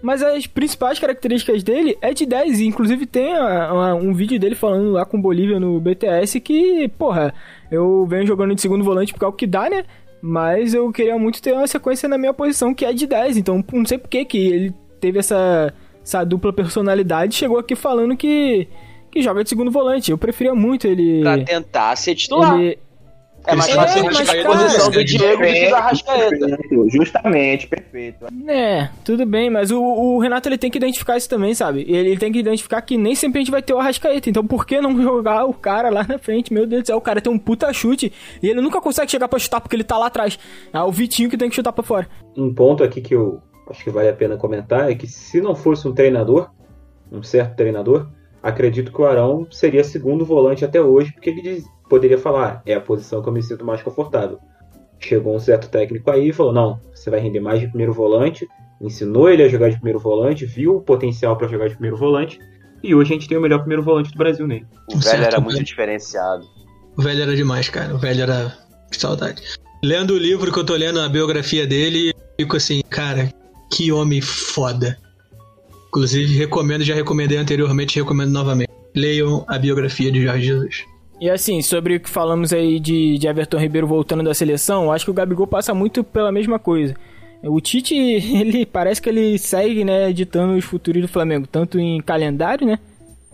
Mas as principais características dele é de 10. E, inclusive, tem a- a- um vídeo dele falando lá com o Bolívia no BTS que, porra, eu venho jogando de segundo volante porque é o que dá, né? Mas eu queria muito ter uma sequência na minha posição que é de 10. Então, não sei por que que ele teve essa, essa dupla personalidade e chegou aqui falando que, que joga de segundo volante. Eu preferia muito ele. Pra tentar ser titular. ele É mais Ele fácil é, a mas, cara, a posição do Diego do que do Arrascaeta. Perfeito, justamente, perfeito. É, tudo bem, mas o, o Renato ele tem que identificar isso também, sabe? Ele, ele tem que identificar que nem sempre a gente vai ter o Arrascaeta. Então por que não jogar o cara lá na frente? Meu Deus do céu, o cara tem um puta chute e ele nunca consegue chegar pra chutar porque ele tá lá atrás. É o Vitinho que tem que chutar pra fora. Um ponto aqui que eu acho que vale a pena comentar é que se não fosse um treinador, um certo treinador, acredito que o Arão seria segundo volante até hoje, porque ele diz- poderia falar, é a posição que eu me sinto mais confortável. Chegou um certo técnico aí e falou, não, você vai render mais de primeiro volante, ensinou ele a jogar de primeiro volante, viu o potencial para jogar de primeiro volante, e hoje a gente tem o melhor primeiro volante do Brasil nele. O velho Certo, era muito velho. diferenciado. O velho era demais, cara. O velho era. Que saudade. Lendo o livro que eu tô lendo, a biografia dele, fico assim, cara, que homem foda. Inclusive, recomendo, já recomendei anteriormente, recomendo novamente. Leiam a biografia de Jorge Jesus. E assim, sobre o que falamos aí de, de Everton Ribeiro voltando da seleção, acho que o Gabigol passa muito pela mesma coisa. O Tite, ele parece que ele segue, né, ditando os futuros do Flamengo, tanto em calendário, né?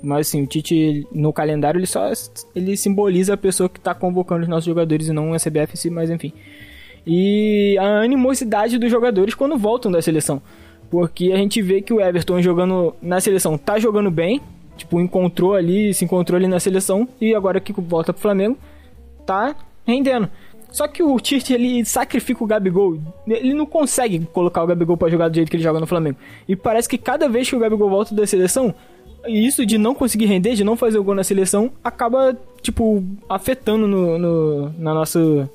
Mas assim, o Tite no calendário ele só ele simboliza a pessoa que tá convocando os nossos jogadores e não a CBF mas enfim. E a animosidade dos jogadores quando voltam da seleção. Porque a gente vê que o Everton jogando na seleção tá jogando bem, tipo, encontrou ali, se encontrou ali na seleção e agora que volta pro Flamengo, tá rendendo. Só que o Tite ele sacrifica o Gabigol. Ele não consegue colocar o Gabigol pra jogar do jeito que ele joga no Flamengo. E parece que cada vez que o Gabigol volta da seleção, isso de não conseguir render, de não fazer o gol na seleção, acaba, tipo, afetando no, no, na nosso,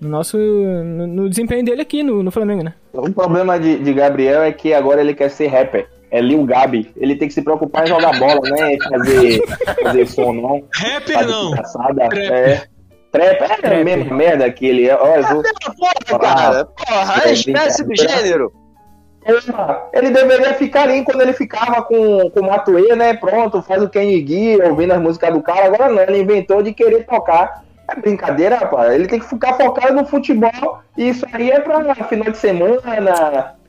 no nosso. No, no desempenho dele aqui no, no Flamengo, né? O problema de, de Gabriel é que agora ele quer ser rapper. É Lil Gabi. Ele tem que se preocupar em jogar bola, né? Fazer, fazer som, não. Rapper Fazer não. engraçada. Trap. É. Trap é a mesma merda que ele é. Eu vou- Porra, cara. Porra, a espécie do gênero. Porra, Ele deveria ficar ali quando ele ficava com, com o Matuê, né? Pronto, faz o Kenny Gui, ouvindo as músicas do cara. Agora não, ele inventou de querer tocar. É brincadeira, rapaz. Ele tem que ficar focado no futebol. E isso aí é pra final de semana,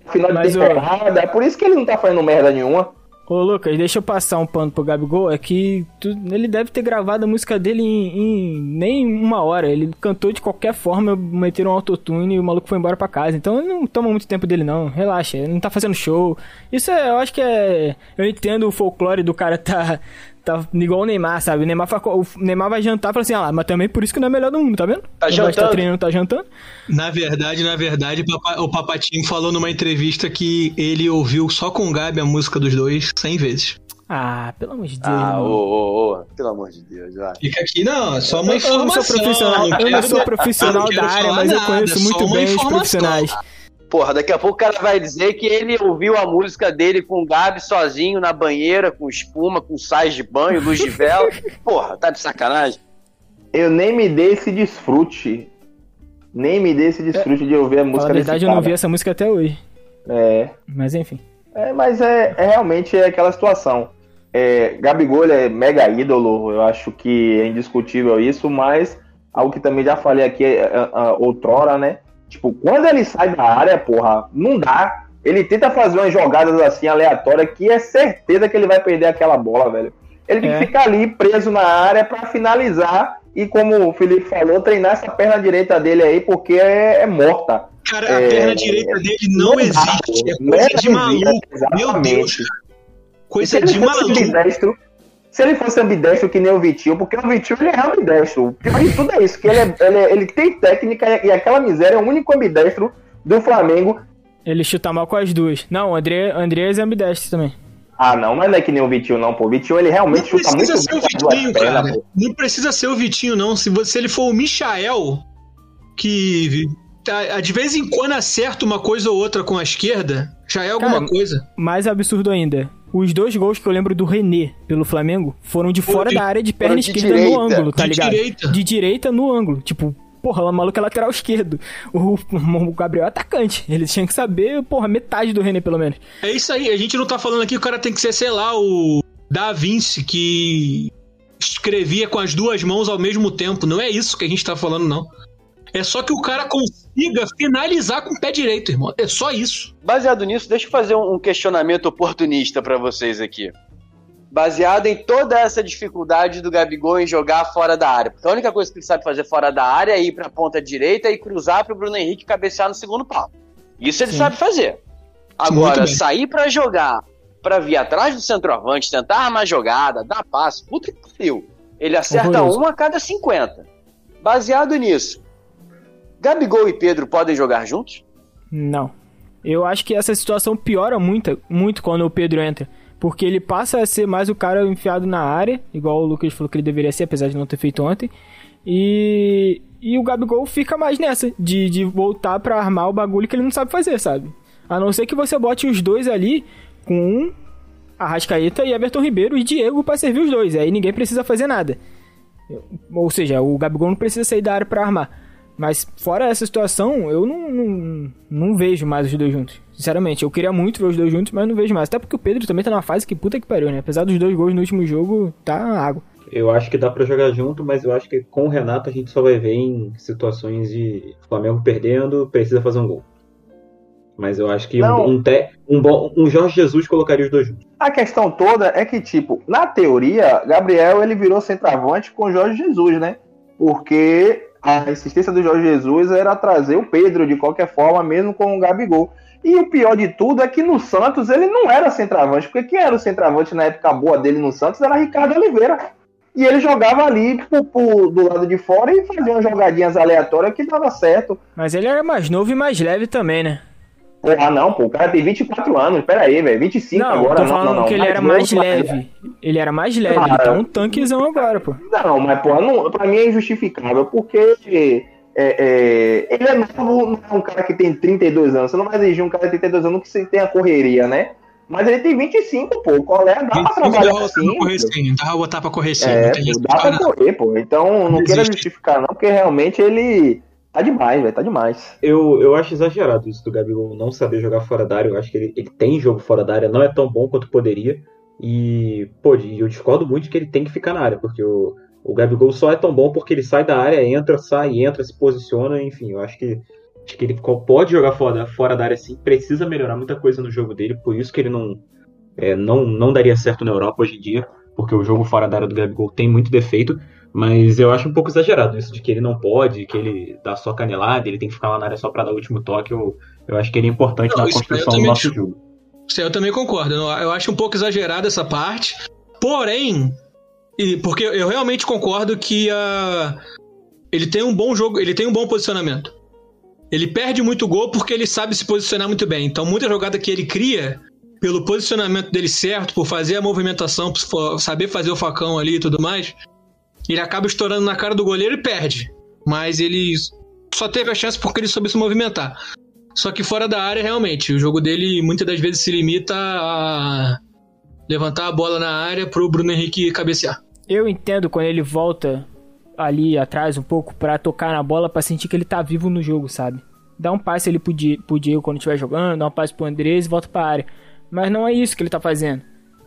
final de Mas, ô- temporada. É por isso que ele não tá fazendo merda nenhuma. Ô Lucas, deixa eu passar um pano pro Gabigol. É que tu- ele deve ter gravado a música dele em, em nem uma hora. Ele cantou de qualquer forma, meteram um autotune e o maluco foi embora pra casa. Então não toma muito tempo dele, não. Relaxa, ele não tá fazendo show. Isso é, eu acho que é. Eu entendo o folclore do cara tá. Tá igual o Neymar, sabe? O Neymar, fala- o Neymar vai jantar e fala assim: ah, lá, mas também por isso que não é melhor do mundo, tá vendo? Tá jantando. Tá treinando, tá jantando. Na verdade, na verdade, o Papatinho falou numa entrevista que ele ouviu só com o Gabi a música dos dois 100 vezes. Ah, pelo amor de Deus. Ah, ô, ô, ô. Pelo amor de Deus, vai. Fica aqui, não, é só uma Eu- eu não informação. sou profissional, eu não quero- sou profissional eu não da área, mas eu nada, conheço só muito bem os informação. profissionais. Porra, daqui a pouco o cara vai dizer que ele ouviu a música dele com o Gabi sozinho na banheira, com espuma, com sais de banho, luz de vela. Porra, tá de sacanagem? Eu nem me dei esse desfrute. Nem me dei esse desfrute de ouvir a música Fala a verdade, desse eu não cara. vi essa música até hoje. É, Mas enfim. É, mas é, é realmente é aquela situação. É, Gabigol é mega ídolo, eu acho que é indiscutível isso, mas algo que também já falei aqui é, é, é, outrora, né? Tipo, quando ele sai da área, porra, não dá. Ele tenta fazer umas jogadas assim aleatórias que é certeza que ele vai perder aquela bola, velho. Ele tem É. que ficar ali preso na área pra finalizar e, como o Felipe falou, treinar essa perna direita dele aí, porque é, é morta. Cara, a É, perna direita dele não, dá, existe. É pô. coisa Não de maluco. existe, Meu Deus. exatamente. Coisa de maluco. Se ele fosse ambidestro que nem o Vitinho, porque o Vitinho ele é ambidestro. O pior de tudo é isso, que ele, é- ele, é- ele tem técnica e, aquela miséria é o único ambidestro do Flamengo. Ele chuta mal com as duas. Não, o André, Andrés é ambidestro também. Ah, não, mas não é que nem o Vitinho, não, pô. O Vitinho ele Não realmente chuta muito precisa ser o Vitinho, pernas, cara. pô. Não precisa ser o Vitinho, não. Se, você, se ele for o Michael, que tá, de vez em quando acerta uma coisa ou outra com a esquerda, já é alguma Cara, coisa. Mais absurdo ainda. Os dois gols que eu lembro do René pelo Flamengo foram de fora de- da área de perna de esquerda direita. no ângulo, tá De ligado? direita. De direita no ângulo. Tipo, porra, o maluco é lateral esquerdo. O, o Gabriel é atacante. Ele tinha que saber, porra, metade do René pelo menos. É isso aí. A gente não tá falando aqui que o cara tem que ser, sei lá, o Da Vinci, que escrevia com as duas mãos ao mesmo tempo. Não é isso que a gente tá falando, não. É só que o cara consiga finalizar com o pé direito, irmão. É só isso. Baseado nisso, deixa eu fazer um questionamento oportunista pra vocês aqui. Baseado em toda essa dificuldade do Gabigol em jogar fora da área. Porque a única coisa que ele sabe fazer fora da área é ir pra ponta direita e cruzar pro Bruno Henrique cabecear no segundo pau. Isso ele Sim. sabe fazer. Agora, sair pra jogar, pra vir atrás do centroavante, tentar armar jogada, dar passe, puta que pariu. Ele acerta Horroroso. uma a cada 50. Baseado nisso, Gabigol e Pedro podem jogar juntos? Não. Eu acho que essa situação piora muito, muito quando o Pedro entra. Porque ele passa a ser mais o cara enfiado na área, igual o Lucas falou que ele deveria ser, apesar de não ter feito ontem. E, e o Gabigol fica mais nessa, de, de voltar pra armar o bagulho que ele não sabe fazer, sabe? A não ser que você bote os dois ali com um, Arrascaeta e Everton Ribeiro e Diego pra servir os dois. Aí ninguém precisa fazer nada. Ou seja, o Gabigol não precisa sair da área pra armar. Mas fora essa situação, eu não, não, não vejo mais os dois juntos. Sinceramente, eu queria muito ver os dois juntos, mas não vejo mais. Até porque o Pedro também tá numa fase que puta que pariu, né? Apesar dos dois gols no último jogo, tá água. Eu acho que dá pra jogar junto, mas eu acho que com o Renato a gente só vai ver em situações de Flamengo perdendo, precisa fazer um gol. Mas eu acho que um, um, te- um, bom, um Jorge Jesus colocaria os dois juntos. A questão toda é que, tipo, na teoria, Gabriel ele virou centroavante com o Jorge Jesus, né? Porque a insistência do Jorge Jesus era trazer o Pedro de qualquer forma, mesmo com o Gabigol. E o pior de tudo é que no Santos ele não era centroavante, porque quem era o centroavante na época boa dele no Santos era Ricardo Oliveira. E ele jogava ali pro- pro- do lado de fora e fazia umas jogadinhas aleatórias que dava certo. Mas ele era mais novo e mais leve também, né? Porra, não, pô, o cara tem 24 anos, pera aí, velho, 25 não, agora. tô não, falando não, não, que ele era novo, mais leve. Ele era mais leve, ele Cara. tá um tanquezão agora, pô. Não, mas porra, não, pra mim é injustificável, porque é, é, ele é novo, não é um cara que tem 32 anos. Você não vai exigir um cara de 32 anos que você tenha correria, né? Mas ele tem 25, pô. Qual é? Dá pra 25 trabalhar dá assim. correr sim, dá pra botar pra correr sim. É, não tem pô, dá pra não. correr, pô. Então não Não queira justificar, não, porque realmente ele tá demais, velho. Tá demais. Eu, eu acho exagerado isso do Gabigol não saber jogar fora da área. Eu acho que ele, ele tem jogo fora da área, não é tão bom quanto poderia. E, pô, eu discordo muito que ele tem que ficar na área, porque o, o Gabigol só é tão bom porque ele sai da área, entra, sai, entra, se posiciona, enfim, eu acho que, acho que ele pode jogar fora, fora da área sim, precisa melhorar muita coisa no jogo dele, por isso que ele não, é, não, não daria certo na Europa hoje em dia, porque o jogo fora da área do Gabigol tem muito defeito, mas eu acho um pouco exagerado isso de que ele não pode, que ele dá só canelada, ele tem que ficar lá na área só pra dar o último toque, eu, eu acho que ele é importante Não, na construção do nosso jogo. Isso aí eu também concordo. Eu acho um pouco exagerado essa parte. Porém, e- porque eu realmente concordo que a ele tem um bom jogo, ele tem um bom posicionamento. Ele perde muito gol porque ele sabe se posicionar muito bem. Então, muita jogada que ele cria, pelo posicionamento dele certo, por fazer a movimentação, por saber fazer o facão ali e tudo mais, ele acaba estourando na cara do goleiro e perde. Mas ele só teve a chance porque ele soube se movimentar. Só que fora da área, realmente, o jogo dele muitas das vezes se limita a levantar a bola na área pro Bruno Henrique cabecear. Eu entendo quando ele volta ali atrás um pouco pra tocar na bola pra sentir que ele tá vivo no jogo, sabe? Dá um passe Di- pro Diego quando estiver jogando, dá um passe pro Andrés e volta pra área. Mas não é isso que ele tá fazendo.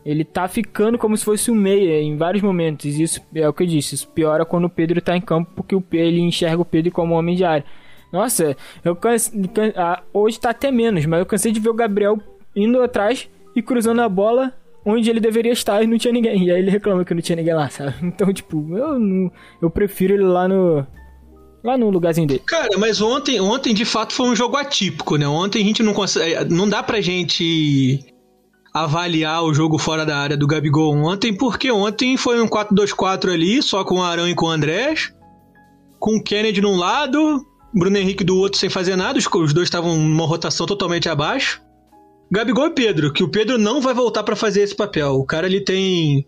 Ele tá ficando como se fosse um meia em vários momentos. Isso é o que eu disse. Isso piora quando o Pedro tá em campo porque o ele enxerga o Pedro como homem de área. Nossa, eu canse, can- ah, hoje tá até menos, mas eu cansei de ver o Gabriel indo atrás e cruzando a bola onde ele deveria estar e não tinha ninguém. E aí ele reclama que não tinha ninguém lá, sabe? Então, tipo, eu não, eu prefiro ele lá no lá no lugarzinho dele. Cara, mas ontem, ontem de fato foi um jogo atípico, né? Ontem a gente não consegue. Não dá pra gente avaliar o jogo fora da área do Gabigol ontem, porque ontem foi um 4-2-4 ali, só com o Arão e com o Andrés, com o Kennedy num lado, Bruno Henrique do outro sem fazer nada, os, dois estavam numa rotação totalmente abaixo. Gabigol e Pedro, que o Pedro não vai voltar pra fazer esse papel. O cara ele tem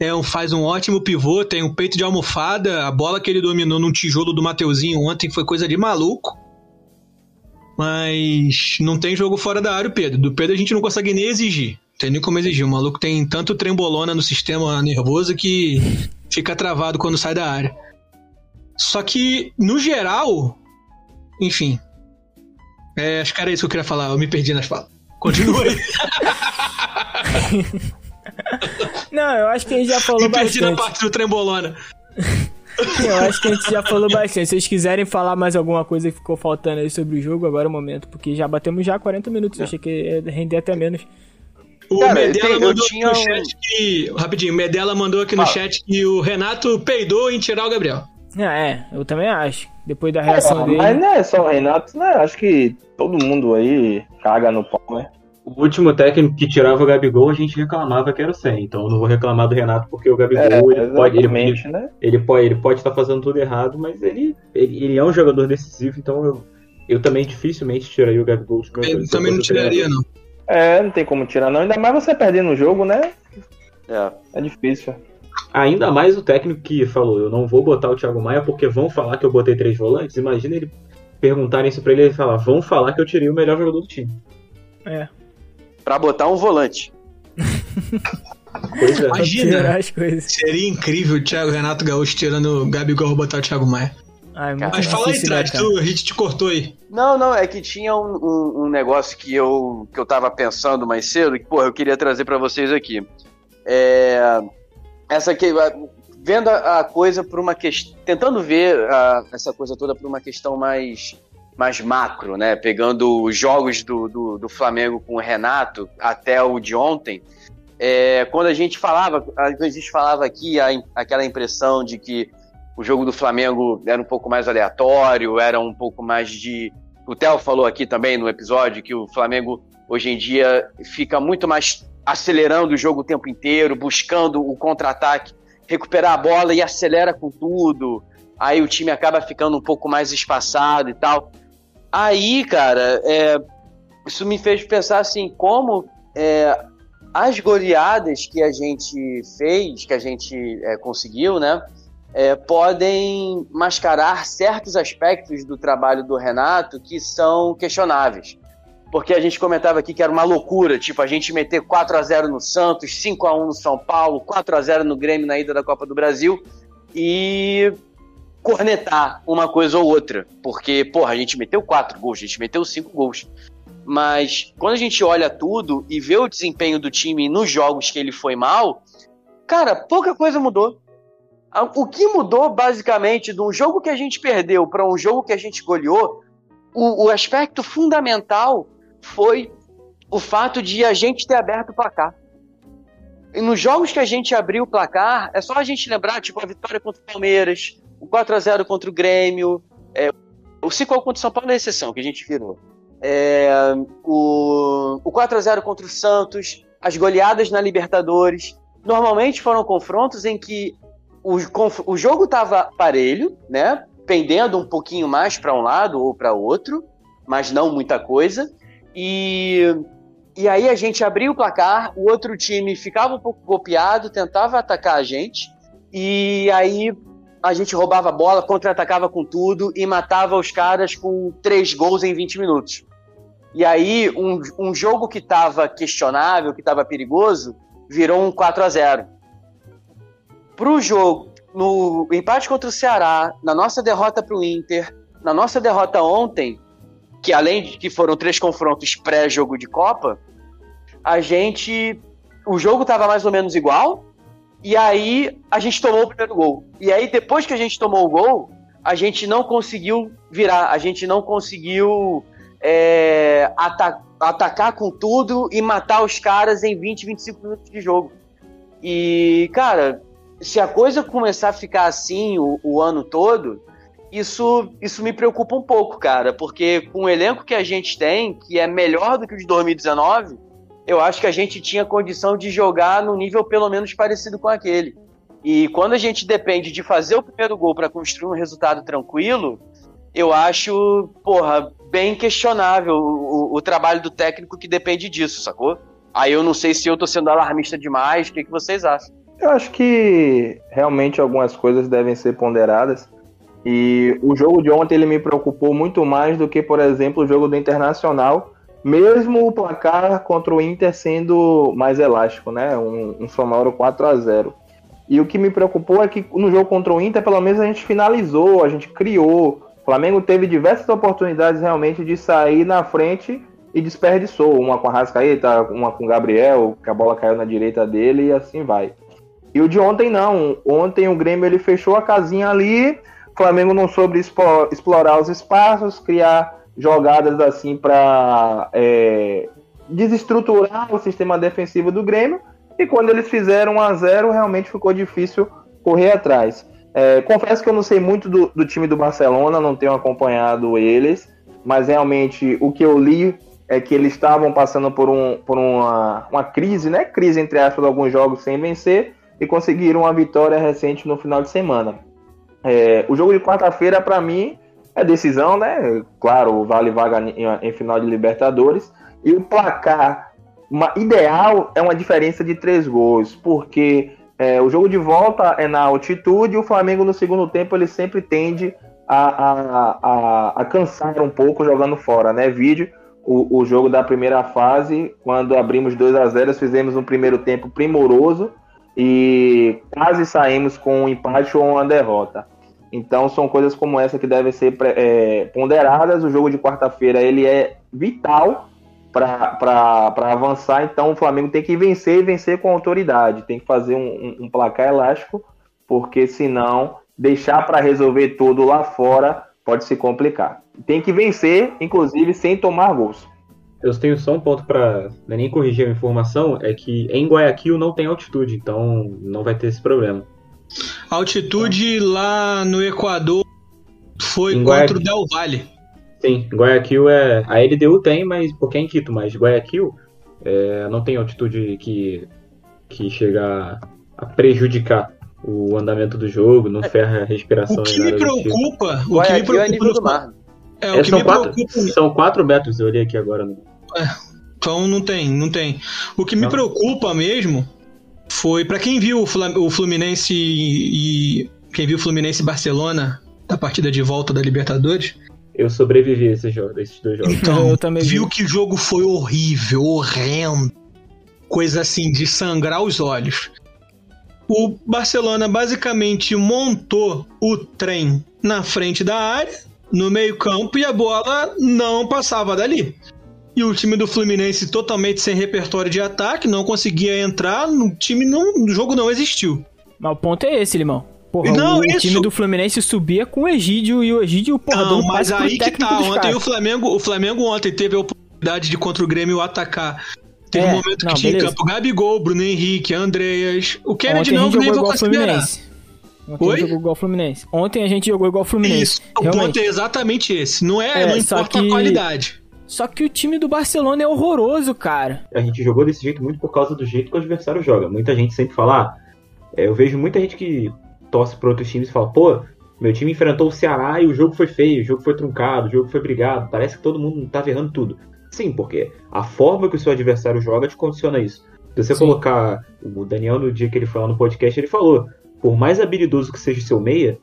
é um, faz um ótimo pivô, tem um peito de almofada, a bola que ele dominou num tijolo do Mateuzinho ontem foi coisa de maluco. Mas não tem jogo fora da área, o Pedro. Do Pedro a gente não consegue nem exigir. Tem nem como exigir. O maluco tem tanto trembolona no sistema nervoso que fica travado quando sai da área. Só que, no geral, enfim. É, acho que era isso que eu queria falar, eu me perdi nas falas. Continua aí. Não, eu acho que a gente já falou me perdi na bastante. parte do trembolona. Eu acho que a gente já falou bastante. Se vocês quiserem falar mais alguma coisa que ficou faltando aí sobre o jogo, agora é o momento. Porque já batemos já 40 minutos. Eu achei que ia render até menos. O Cara, Medela eu eu tinha no um- que. Rapidinho, o Medela mandou aqui no Fala. chat que o Renato peidou em tirar o Gabriel. Ah, é, eu também acho. Depois da reação dele. Mas não é só o Renato, né? Acho que todo mundo aí caga no pau, né? O último técnico que tirava o Gabigol, a gente reclamava que era o Sen. Então eu não vou reclamar do Renato, porque o Gabigol É, ele pode, ele, né? ele pode ele pode estar fazendo tudo errado, mas ele, ele, ele é um jogador decisivo, então eu, eu também dificilmente tiraria o Gabigol Eu também não tiraria, não. É, não tem como tirar não. Ainda mais você perdendo o jogo, né? É. É difícil. Ainda mais o técnico que falou, eu não vou botar o Thiago Maia porque vão falar que eu botei três volantes. Imagina ele perguntarem isso pra ele e ele falar, vão falar que eu tirei o melhor jogador do time. É. Pra botar um volante. É. Imagina. Piorar as coisas. Seria incrível o Thiago Renato Gaúcho tirando o Gabigol botar o Thiago Maia. Ai, muito Mas fala aí, né, tu, a gente te cortou aí. Não, não, é que tinha um, um- um negócio que eu, que eu tava pensando mais cedo, que, porra, eu queria trazer pra vocês aqui. É, essa aqui, a- vendo a, a coisa por uma questão, tentando ver a- essa coisa toda por uma questão mais, mais macro, né? Pegando os jogos do, do, do Flamengo com o Renato até o de ontem, é, quando a gente falava, a gente falava aqui a, aquela impressão de que o jogo do Flamengo era um pouco mais aleatório, era um pouco mais de. O Theo falou aqui também no episódio que o Flamengo hoje em dia fica muito mais acelerando o jogo o tempo inteiro, buscando o contra-ataque, recuperar a bola e acelera com tudo. Aí o time acaba ficando um pouco mais espaçado e tal. Aí, cara, é, isso me fez pensar assim, como é, as goleadas que a gente fez, que a gente é, conseguiu, né? É, podem mascarar certos aspectos do trabalho do Renato que são questionáveis. Porque a gente comentava aqui que era uma loucura, tipo, a gente meter 4 a 0 no Santos, 5 a 1 no São Paulo, 4 a 0 no Grêmio na ida da Copa do Brasil e cornetar uma coisa ou outra. Porque, porra, a gente meteu 4 gols, a gente meteu 5 gols. Mas quando a gente olha tudo e vê o desempenho do time nos jogos que ele foi mal, cara, pouca coisa mudou. A- O que mudou, basicamente, de um jogo que a gente perdeu para um jogo que a gente goleou, o, o aspecto fundamental foi o fato de a gente ter aberto o placar. E nos jogos que a gente abriu o placar, é só a gente lembrar, tipo, a vitória contra o Palmeiras, o 4x0 contra o Grêmio, é, o 5x1 contra o São Paulo é exceção, que a gente virou. É, o, o 4x0 contra o Santos, as goleadas na Libertadores. Normalmente foram confrontos em que o, o jogo estava parelho, né? Pendendo um pouquinho mais para um lado ou para outro, mas não muita coisa. E, e aí a gente abria o placar, o outro time ficava um pouco copiado, tentava atacar a gente, e aí a gente roubava a bola, contra-atacava com tudo e matava os caras com três gols em 20 minutos. E aí um, um jogo que estava questionável, que estava perigoso, virou um 4 a 0 Pro jogo, no empate contra o Ceará, na nossa derrota pro Inter, na nossa derrota ontem, que além de que foram três confrontos pré-jogo de Copa, a gente. O jogo tava mais ou menos igual, e aí a gente tomou o primeiro gol. E aí, depois que a gente tomou o gol, a gente não conseguiu virar, a gente não conseguiu é, ata- atacar com tudo e matar os caras em 20, 25 minutos de jogo. E, cara, se a coisa começar a ficar assim o, o ano todo, isso, isso me preocupa um pouco, cara, porque com o elenco que a gente tem, que é melhor do que o de 2019, eu acho que a gente tinha condição de jogar num nível pelo menos parecido com aquele. E quando a gente depende de fazer o primeiro gol para construir um resultado tranquilo, eu acho, porra, bem questionável o, o- o trabalho do técnico que depende disso, sacou? Aí eu não sei se eu tô sendo alarmista demais, o que, que vocês acham? Eu acho que realmente algumas coisas devem ser ponderadas. E o jogo de ontem ele me preocupou muito mais do que, por exemplo, o jogo do Internacional, mesmo o placar contra o Inter sendo mais elástico, né? Um, um sonoro 4 a 0 E o que me preocupou é que no jogo contra o Inter, pelo menos a gente finalizou, a gente criou. O Flamengo teve diversas oportunidades realmente de sair na frente e desperdiçou. Uma com a Rascaeta, uma com o Gabriel, que a bola caiu na direita dele e assim vai. E o de ontem não. Ontem o Grêmio ele fechou a casinha ali. O Flamengo não soube explorar os espaços, criar jogadas assim para desestruturar o sistema defensivo do Grêmio. E quando eles fizeram 1 a 0 realmente ficou difícil correr atrás. É, confesso que eu não sei muito do, do time do Barcelona, não tenho acompanhado eles, mas realmente o que eu li é que eles estavam passando por, um, por uma, uma crise, né? Crise entre aspas, alguns jogos sem vencer e conseguiram uma vitória recente no final de semana. É, o jogo de quarta-feira, para mim, é decisão, né? Claro, vale vaga em, final de Libertadores. E o placar uma, ideal é uma diferença de três gols, porque é, o jogo de volta é na altitude e o Flamengo no segundo tempo ele sempre tende a, a, a, a cansar um pouco jogando fora, né? Vídeo o, o jogo da primeira fase, quando abrimos 2 a 0 fizemos um primeiro tempo primoroso e quase saímos com um empate ou uma derrota. Então são coisas como essa que devem ser é, ponderadas. O jogo de quarta-feira ele é vital para avançar. Então o Flamengo tem que vencer e vencer com autoridade. Tem que fazer um, um, placar elástico, porque senão deixar para resolver tudo lá fora pode se complicar. Tem que vencer, inclusive, sem tomar gols. Eu tenho só um ponto para é nem corrigir a informação, é que em Guayaquil não tem altitude, então não vai ter esse problema. Altitude lá no Equador foi em contra o Del Valle. Sim, Guayaquil é. A LDU tem, mas porque é em Quito, mas Guayaquil é, não tem altitude que, que chega a prejudicar o andamento do jogo, não ferra a respiração. O que me preocupa, tipo. o que me preocupa é mar. É, o é, que são, me quatro, preocupa... são quatro metros, eu olhei aqui agora. No... É, então não tem, não tem. O que me preocupa mesmo foi para quem viu o Fluminense e, quem viu o Fluminense e Barcelona da partida de volta da Libertadores. Eu sobrevivi a esse jogo, esses dois jogos. Então, eu também viu vi. que o jogo foi horrível, horrendo. Coisa assim de sangrar os olhos. O Barcelona basicamente montou o trem na frente da área, no meio-campo, e a bola não passava dali. E o time do Fluminense totalmente sem repertório de ataque, não conseguia entrar, no time não, o jogo não existiu. Mas o ponto é esse, Limão. Porra, não, o, isso... time do Fluminense subia com o Egídio e o Egídio, porra, não, mas aí que tá. Ontem o Flamengo, o Flamengo ontem teve a oportunidade de contra o Grêmio atacar. Teve é, um momento não, que tinha em campo Gabigol, Bruno Henrique, Andreas. O Kennedy não, nem vou considerar. Ontem Oi? jogou igual Fluminense. Ontem a gente jogou igual Fluminense. Isso, o ponto é exatamente esse. Não é, é não importa que... a qualidade. Só que o time do Barcelona é horroroso, cara. A gente jogou desse jeito muito por causa do jeito que o adversário joga. Muita gente sempre fala. Ah, é, eu vejo muita gente que torce para outros times e fala, pô, meu time enfrentou o Ceará e o jogo foi feio, o jogo foi truncado, o jogo foi brigado. Parece que todo mundo tá errando tudo. Sim, porque a forma que o seu adversário joga te condiciona isso. Se você Sim. colocar. O Daniel, no dia que ele foi lá no podcast, ele falou: por mais habilidoso que seja o seu meia,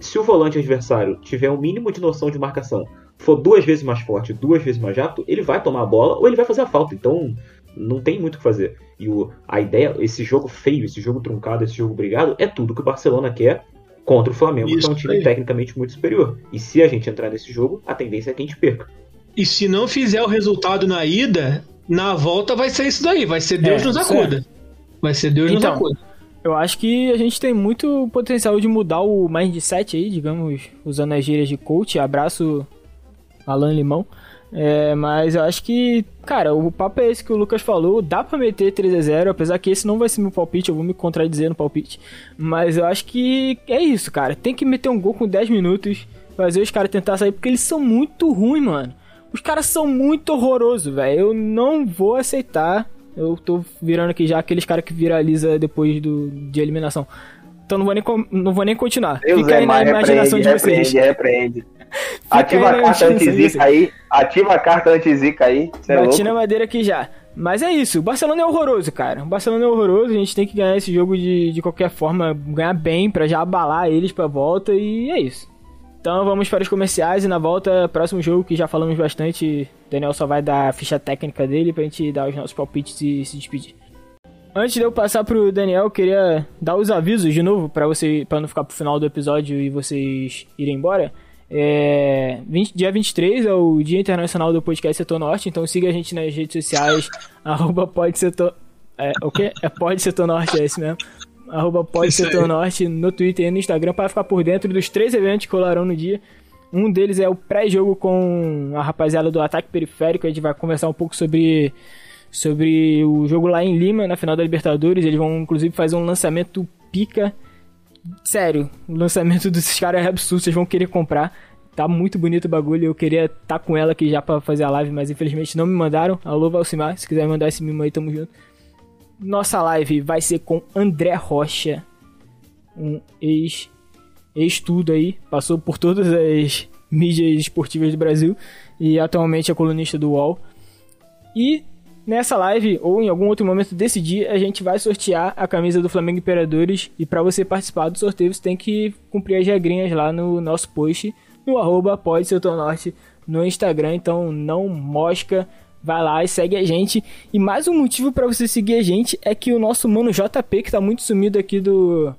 se o volante adversário tiver um mínimo de noção de marcação, for duas vezes mais forte, duas vezes mais rápido, ele vai tomar a bola ou ele vai fazer a falta. Então, não tem muito o que fazer. E o, a ideia, esse jogo feio, esse jogo truncado, esse jogo brigado, é tudo que o Barcelona quer contra o Flamengo, Isso que é um time aí. tecnicamente muito superior. E se a gente entrar nesse jogo, a tendência é que a gente perca. E se não fizer o resultado na ida, na volta vai ser isso daí, vai ser Deus é, nos acuda. É. Vai ser Deus então, nos acuda. Eu acho que a gente tem muito potencial de mudar o mindset aí, digamos, usando as gírias de coach. Abraço Alan Limão. É, mas eu acho que, cara, o papo é esse que o Lucas falou. Dá pra meter 3 a 0 apesar que esse não vai ser meu palpite, eu vou me contradizer no palpite. Mas eu acho que é isso, cara. Tem que meter um gol com 10 minutos, fazer os caras tentar sair, porque eles são muito ruins, mano. Os caras são muito horrorosos, velho. Eu não vou aceitar. Eu tô virando aqui já aqueles caras que viraliza depois do, de eliminação. Então não vou nem, não vou nem continuar. Deus Fica é, aí na imaginação de vocês. Repreende, repreende. Ativa a carta anti-zica aí. Ativa a carta anti-zica aí. É Bati na madeira aqui já. Mas é isso, o Barcelona é horroroso, cara. O Barcelona é horroroso, a gente tem que ganhar esse jogo de, de qualquer forma, ganhar bem para já abalar eles pra volta e é isso. Então vamos para os comerciais e na volta, próximo jogo que já falamos bastante, o Daniel só vai dar a ficha técnica dele pra gente dar os nossos palpites e se despedir. Antes de eu passar pro Daniel, eu queria dar os avisos de novo para você, para não ficar pro final do episódio e vocês irem embora. É, 20, dia 23 é o Dia Internacional do Podcast Setor Norte, então siga a gente nas redes sociais, arroba pode setor, é, o quê? É pode setor norte, é esse mesmo. Arroba pode setor norte no Twitter e no Instagram para ficar por dentro dos três eventos que rolarão no dia. Um deles é o pré-jogo com a rapaziada do Ataque Periférico, a gente vai conversar um pouco sobre sobre o jogo lá em Lima, na final da Libertadores. Eles vão, inclusive, fazer um lançamento pica sério, o lançamento desses caras é absurdo, vocês vão querer comprar. Tá muito bonito o bagulho, eu queria estar tá com ela aqui já para fazer a live, mas infelizmente não me mandaram. Alô, Valcimar, se quiser mandar esse mimo aí, tamo junto. Nossa live vai ser com André Rocha, um ex ex-tudo aí, passou por todas as mídias esportivas do Brasil e atualmente é colunista do UOL. E Nessa live ou em algum outro momento desse dia, a gente vai sortear a camisa do Flamengo Imperadores. E para você participar do sorteio, você tem que cumprir as regrinhas lá no nosso post, no arroba pode norte no Instagram, então não mosca, vai lá e segue a gente. E mais um motivo para você seguir a gente é que o nosso mano JP, que tá muito sumido aqui do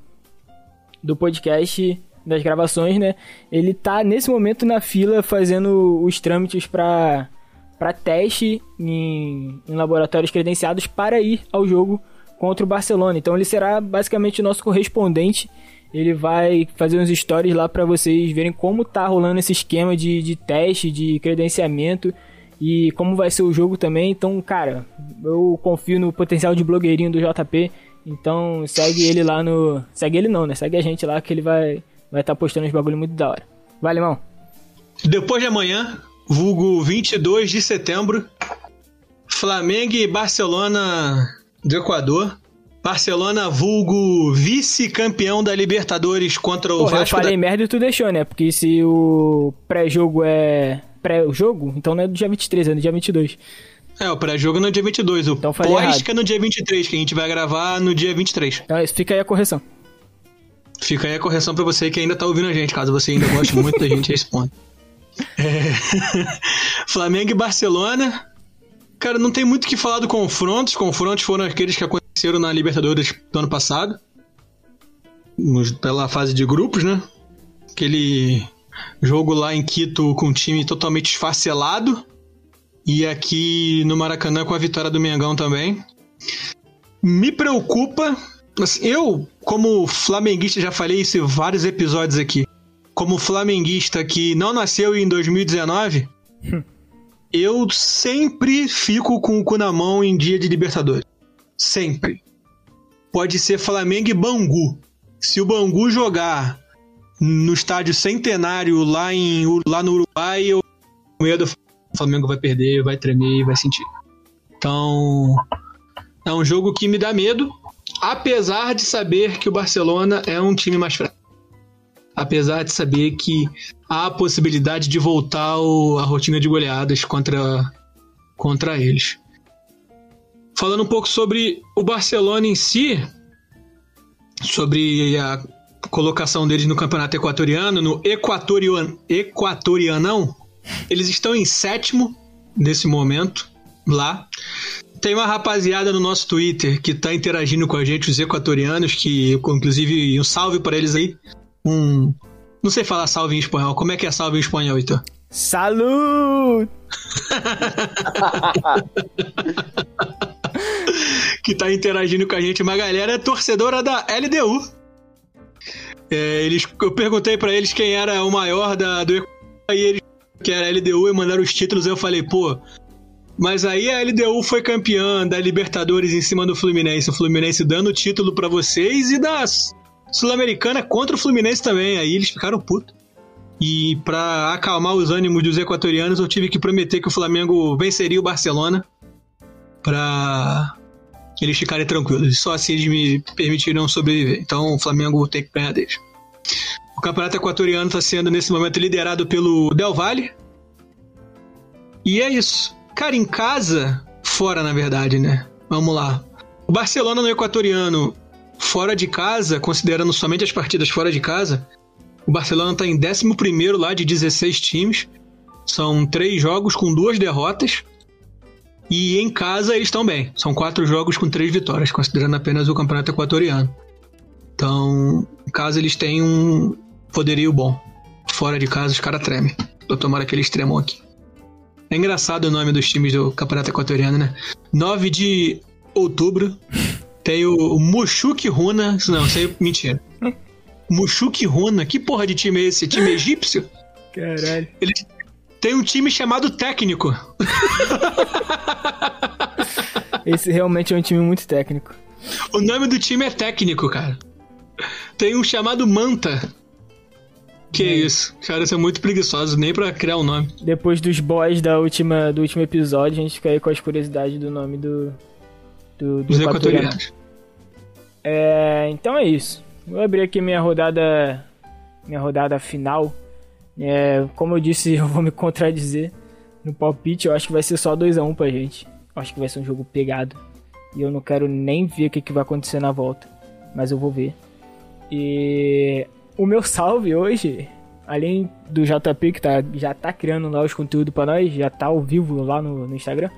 do podcast das gravações, né? Ele tá nesse momento na fila fazendo os trâmites para para teste em, em laboratórios credenciados para ir ao jogo contra o Barcelona. Então ele será basicamente o nosso correspondente. Ele vai fazer uns stories lá para vocês verem como tá rolando esse esquema de, de teste, de credenciamento e como vai ser o jogo também. Então, cara, eu confio no potencial de blogueirinho do JP. Então segue ele lá no. Segue ele não, né? Segue a gente lá que ele vai vai estar tá postando uns bagulho muito da hora. Vai, irmão. Depois de amanhã, vulgo 22 de setembro, Flamengo e Barcelona do Equador. Barcelona, vulgo vice-campeão da Libertadores contra o Porra, Vasco. Eu falei da... merda e tu deixou, né? Porque se o pré-jogo é pré-jogo, então não é do dia 23, é do dia 22. É, o pré-jogo é no dia 22. O Então pós errado. que é no dia 23, que a gente vai gravar no dia 23. Então fica aí a correção. Fica aí a correção pra você que ainda tá ouvindo a gente, caso você ainda goste muito da gente, é esse ponto. Flamengo e Barcelona. Cara, não tem muito o que falar do confronto. Os confrontos foram aqueles que aconteceram na Libertadores do ano passado. Pela fase de grupos, né? Aquele jogo lá em Quito com um time totalmente esfacelado. E aqui no Maracanã com a vitória do Mengão também. Me preocupa. assim, eu, como flamenguista, já falei isso em vários episódios aqui. Como flamenguista que não nasceu em 2019, eu sempre fico com o cu na mão em dia de Libertadores. Sempre. Pode ser Flamengo e Bangu. Se o Bangu jogar no estádio centenário lá, em, lá no Uruguai, eu tenho medo. O Flamengo vai perder, vai tremer, vai sentir. Então, é um jogo que me dá medo, apesar de saber que o Barcelona é um time mais fraco. Apesar de saber que há a possibilidade de voltar ao- a rotina de goleadas contra, contra eles. Falando um pouco sobre o Barcelona em si, sobre a colocação deles no campeonato equatoriano, no Equatorian, Equatorianão, eles estão em sétimo nesse momento lá. Tem uma rapaziada no nosso Twitter que tá interagindo com a gente, os equatorianos, que inclusive um salve para eles aí. Um. Não sei falar salve em espanhol. Como é que é salve em espanhol, Heitor? Salud! que tá interagindo com a gente. Uma galera é torcedora da LDU. É, eles, eu perguntei pra eles quem era o maior da, do e eles que era a LDU e mandaram os títulos. Eu falei, pô, mas aí a LDU foi campeã da Libertadores em cima do Fluminense. O Fluminense dando o título pra vocês e da Sul-Americana contra o Fluminense também. Aí eles ficaram putos. E pra acalmar os ânimos dos equatorianos, eu tive que prometer que o Flamengo venceria o Barcelona pra eles ficarem tranquilos. Só assim eles me permitirão sobreviver. Então o Flamengo tem que ganhar deles. O campeonato equatoriano está sendo nesse momento liderado pelo Del Valle. E é isso. Cara, em casa, fora na verdade, né? Vamos lá. O Barcelona no equatoriano, fora de casa, considerando somente as partidas fora de casa, o Barcelona está em 11 lá de 16 times. São três jogos com duas derrotas. E em casa eles estão bem. São quatro jogos com três vitórias, considerando apenas o campeonato equatoriano. Então, em casa eles têm um poderio bom. Fora de casa os caras tremem. Eu tomara que eles tremam aqui. É engraçado o nome dos times do campeonato equatoriano, né? 9 de outubro tem o Mushuki Runa. Não, isso aí é mentira. Mushuki Runa. Que porra de time é esse? Time egípcio? Caralho. Ele tem um time chamado Técnico. Esse realmente é um time muito técnico. O nome do time é Técnico, cara. Tem um chamado Manta. Que É. isso? Cara, são muito preguiçosos nem pra criar um nome. Depois dos boys da última, do último episódio, a gente fica aí com as curiosidades do nome do. do, do Os equatoriano. equatorianos. É, então é isso. Vou abrir aqui minha rodada. Minha rodada final. É, como eu disse, eu vou me contradizer. No palpite, eu acho que vai ser só 2x1 pra gente. Eu acho que vai ser um jogo pegado. E eu não quero nem ver o que, que vai acontecer na volta. Mas eu vou ver. E o meu salve hoje além do JP que tá, já tá criando lá os conteúdos pra nós, já tá ao vivo lá no, no Instagram.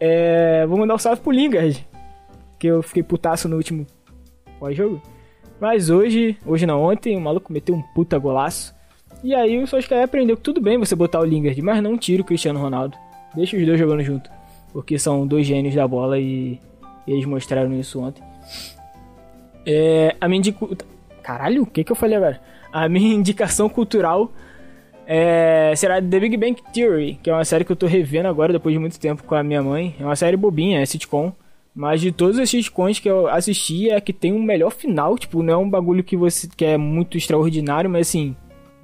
É, vou mandar um salve pro Lingard, que eu fiquei putaço no último pós-jogo. Mas hoje, hoje não, ontem, o maluco meteu um puta golaço. E aí o Solskjaer aprendeu que tudo bem você botar o Lingard, mas não tira o Cristiano Ronaldo. Deixa os dois jogando junto. Porque são dois gênios da bola e, eles mostraram isso ontem. É, a minha indico... Caralho, o que, que eu falei agora? A minha indicação cultural é, será The Big Bang Theory, que é uma série que eu tô revendo agora depois de muito tempo com a minha mãe. É uma série bobinha, é sitcom. Mas de todos os sitcoms que eu assisti, é que tem um melhor final. Tipo, não é um bagulho que você que é muito extraordinário, mas assim,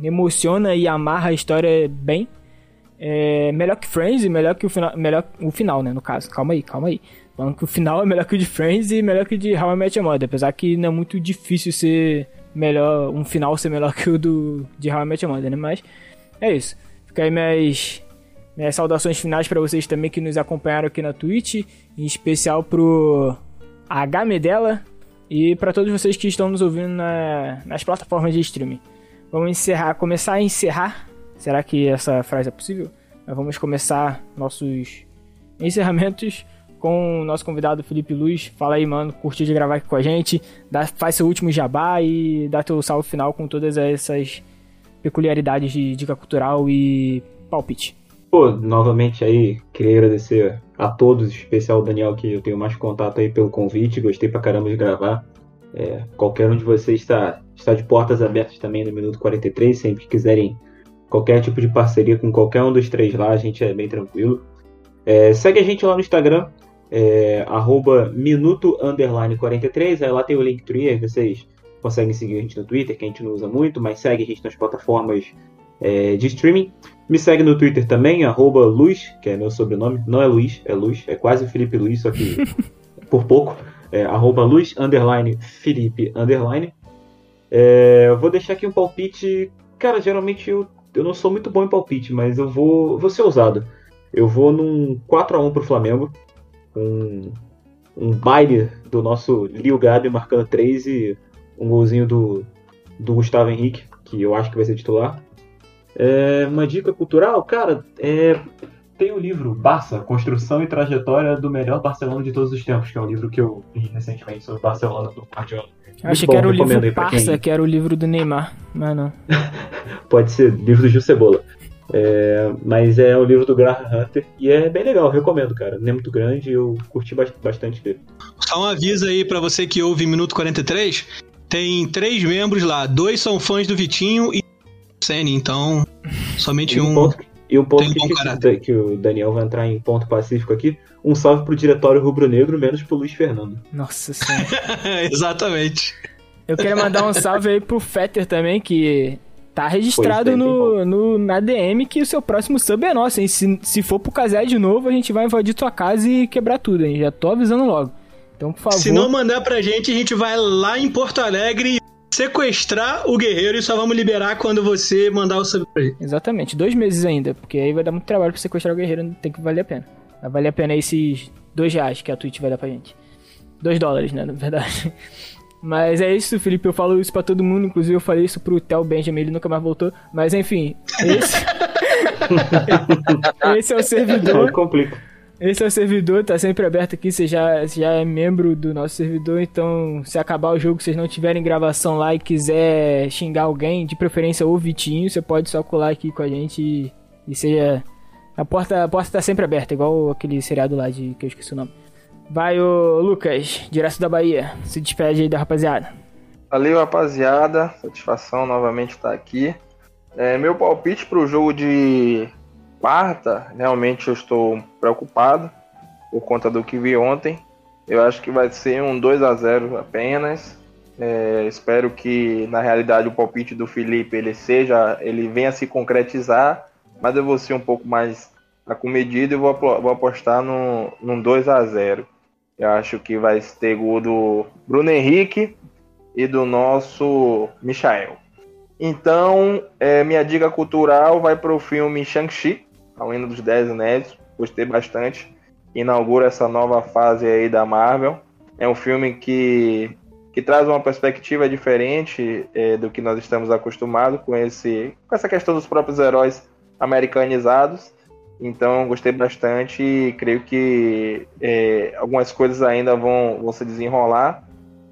emociona e amarra a história bem. É melhor que Friends e melhor que o final, melhor o final, né, no caso. Calma aí, calma aí. Falando que o final é melhor que o de Friends e melhor que o de How I Met Your Mother, apesar que não é muito difícil ser melhor, um final ser melhor que o do de How I Met Your Mother, né? Mas é isso. Fica aí minhas, minhas saudações finais para vocês também que nos acompanharam aqui na Twitch, em especial pro H Medela e para todos vocês que estão nos ouvindo na, nas plataformas de streaming. Vamos encerrar, começar a encerrar. Será que essa frase é possível? Vamos começar nossos encerramentos com o nosso convidado Felipe Luz. Fala aí, mano, curtiu de gravar aqui com a gente. Dá, faz seu último jabá e dá teu salve final com todas essas peculiaridades de dica cultural e palpite. Pô, novamente aí, queria agradecer a todos, em especial o Daniel, que eu tenho mais contato aí pelo convite. Gostei pra caramba de gravar. É, qualquer um de vocês está, está de portas abertas também no Minuto 43, sempre que quiserem qualquer tipo de parceria com qualquer um dos três lá, a gente é bem tranquilo. É, segue a gente lá no Instagram, é, arroba minuto underline 43, aí lá tem o Linktree, aí vocês conseguem seguir a gente no Twitter, que a gente não usa muito, mas segue a gente nas plataformas é, de streaming. Me segue no Twitter também, arroba Luz, que é meu sobrenome, não é Luiz, é Luz, é quase Felipe Luiz, só que por pouco, é, arroba Luz, underline Felipe, underline. É, eu vou deixar aqui um palpite, cara, geralmente eu, eu não sou muito bom em palpite, mas eu vou, vou ser ousado. Eu vou num 4x1 pro Flamengo, um, um baile do nosso Lio Gabi marcando 3 e um golzinho do, do Gustavo Henrique, que eu acho que vai ser titular. É, uma dica cultural, cara, é, tem o livro Barça, Construção e Trajetória do Melhor Barcelona de Todos os Tempos, que é um livro que eu li recentemente sobre Barcelona do Guardiola. Achei que era o livro Barça, quem... que era o livro do Neymar, mas não. Pode ser, livro do Gil Cebola. É, mas é o livro do Graham Hunter e é bem legal, recomendo, cara. Não é muito grande eu curti bastante dele. Só um aviso aí para você que ouve Minuto 43: tem três membros lá, dois são fãs do Vitinho e Sene, então somente e um. Ponto, e um ponto que, que, o Daniel vai entrar em ponto pacífico aqui: um salve pro diretório rubro-negro, menos pro Luiz Fernando. Nossa senhora. Exatamente. Eu quero mandar um salve aí pro Fetter também, que Tá registrado é, no, no, na DM que o seu próximo sub é nosso, hein? Se, se for pro casé de novo, a gente vai invadir tua casa e quebrar tudo, hein? Já tô avisando logo. Então, por favor. Se não mandar pra gente, a gente vai lá em Porto Alegre sequestrar o guerreiro e só vamos liberar quando você mandar o sub pra ele. Exatamente, dois meses ainda, porque aí vai dar muito trabalho pra sequestrar o guerreiro, tem que valer a pena. Vai valer a pena esses dois reais que a Twitch vai dar pra gente. Dois dólares, né, na verdade. Mas é isso, Felipe. Eu falo isso pra todo mundo. Inclusive, eu falei isso pro Theo Benjamin, ele nunca mais voltou. Mas enfim, esse. esse é o servidor. Complica. Esse é o servidor, tá sempre aberto aqui. Você já, já é membro do nosso servidor. Então, se acabar o jogo, vocês não tiverem gravação lá e quiser xingar alguém, de preferência o Vitinho, você pode só colar aqui com a gente e, e seja. A porta, a porta tá sempre aberta, igual aquele seriado lá de que eu esqueci o nome. Vai o Lucas, direto da Bahia. Se despede aí da rapaziada. Valeu, rapaziada. Satisfação novamente estar aqui. É, meu palpite para o jogo de quarta, realmente eu estou preocupado por conta do que vi ontem. Eu acho que vai ser um 2 a 0 apenas. É, espero que na realidade o palpite do Felipe ele seja, ele venha se concretizar, mas eu vou ser um pouco mais acomedido e vou, vou apostar no, num 2 a 0 eu acho que vai ter gol do Bruno Henrique e do nosso Michael. Então, é, minha dica cultural vai para o filme Shang-Chi, A Lenda dos Dez Anéis. Gostei bastante. Inaugura essa nova fase aí da Marvel. É um filme que, que traz uma perspectiva diferente é, do que nós estamos acostumados com, esse, com essa questão dos próprios heróis americanizados. Então, gostei bastante e creio que é, algumas coisas ainda vão, vão se desenrolar.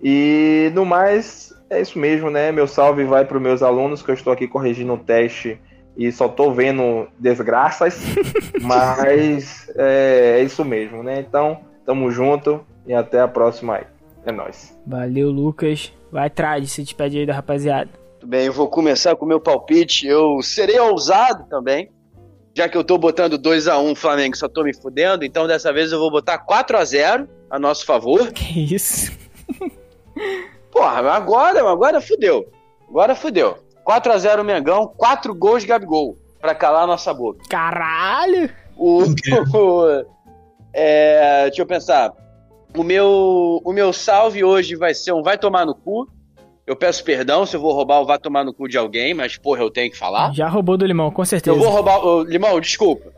E no mais, é isso mesmo, né? Meu salve vai para os meus alunos, que eu estou aqui corrigindo o teste e só tô vendo desgraças, mas é, é, isso mesmo, né? Então, tamo junto e até a próxima aí. É nóis. Valeu, Lucas. Vai atrás, se despede aí da rapaziada. Tudo bem, eu vou começar com o meu palpite. Eu serei ousado também, já que eu tô botando 2 a 1 um, Flamengo, só tô me fudendo, então dessa vez eu vou botar 4 a 0 a nosso favor. Que isso? Porra, agora, agora fudeu. Agora fudeu. 4x0 Mengão, 4 gols Gabigol, pra calar a nossa boca. Caralho! O, o, é, deixa eu pensar. O meu, o meu salve hoje vai ser um vai tomar no cu. Eu peço perdão se eu vou roubar o vai tomar no cu de alguém, mas porra, eu tenho que falar. Já roubou do Limão, com certeza. Eu vou roubar. o Limão, desculpa.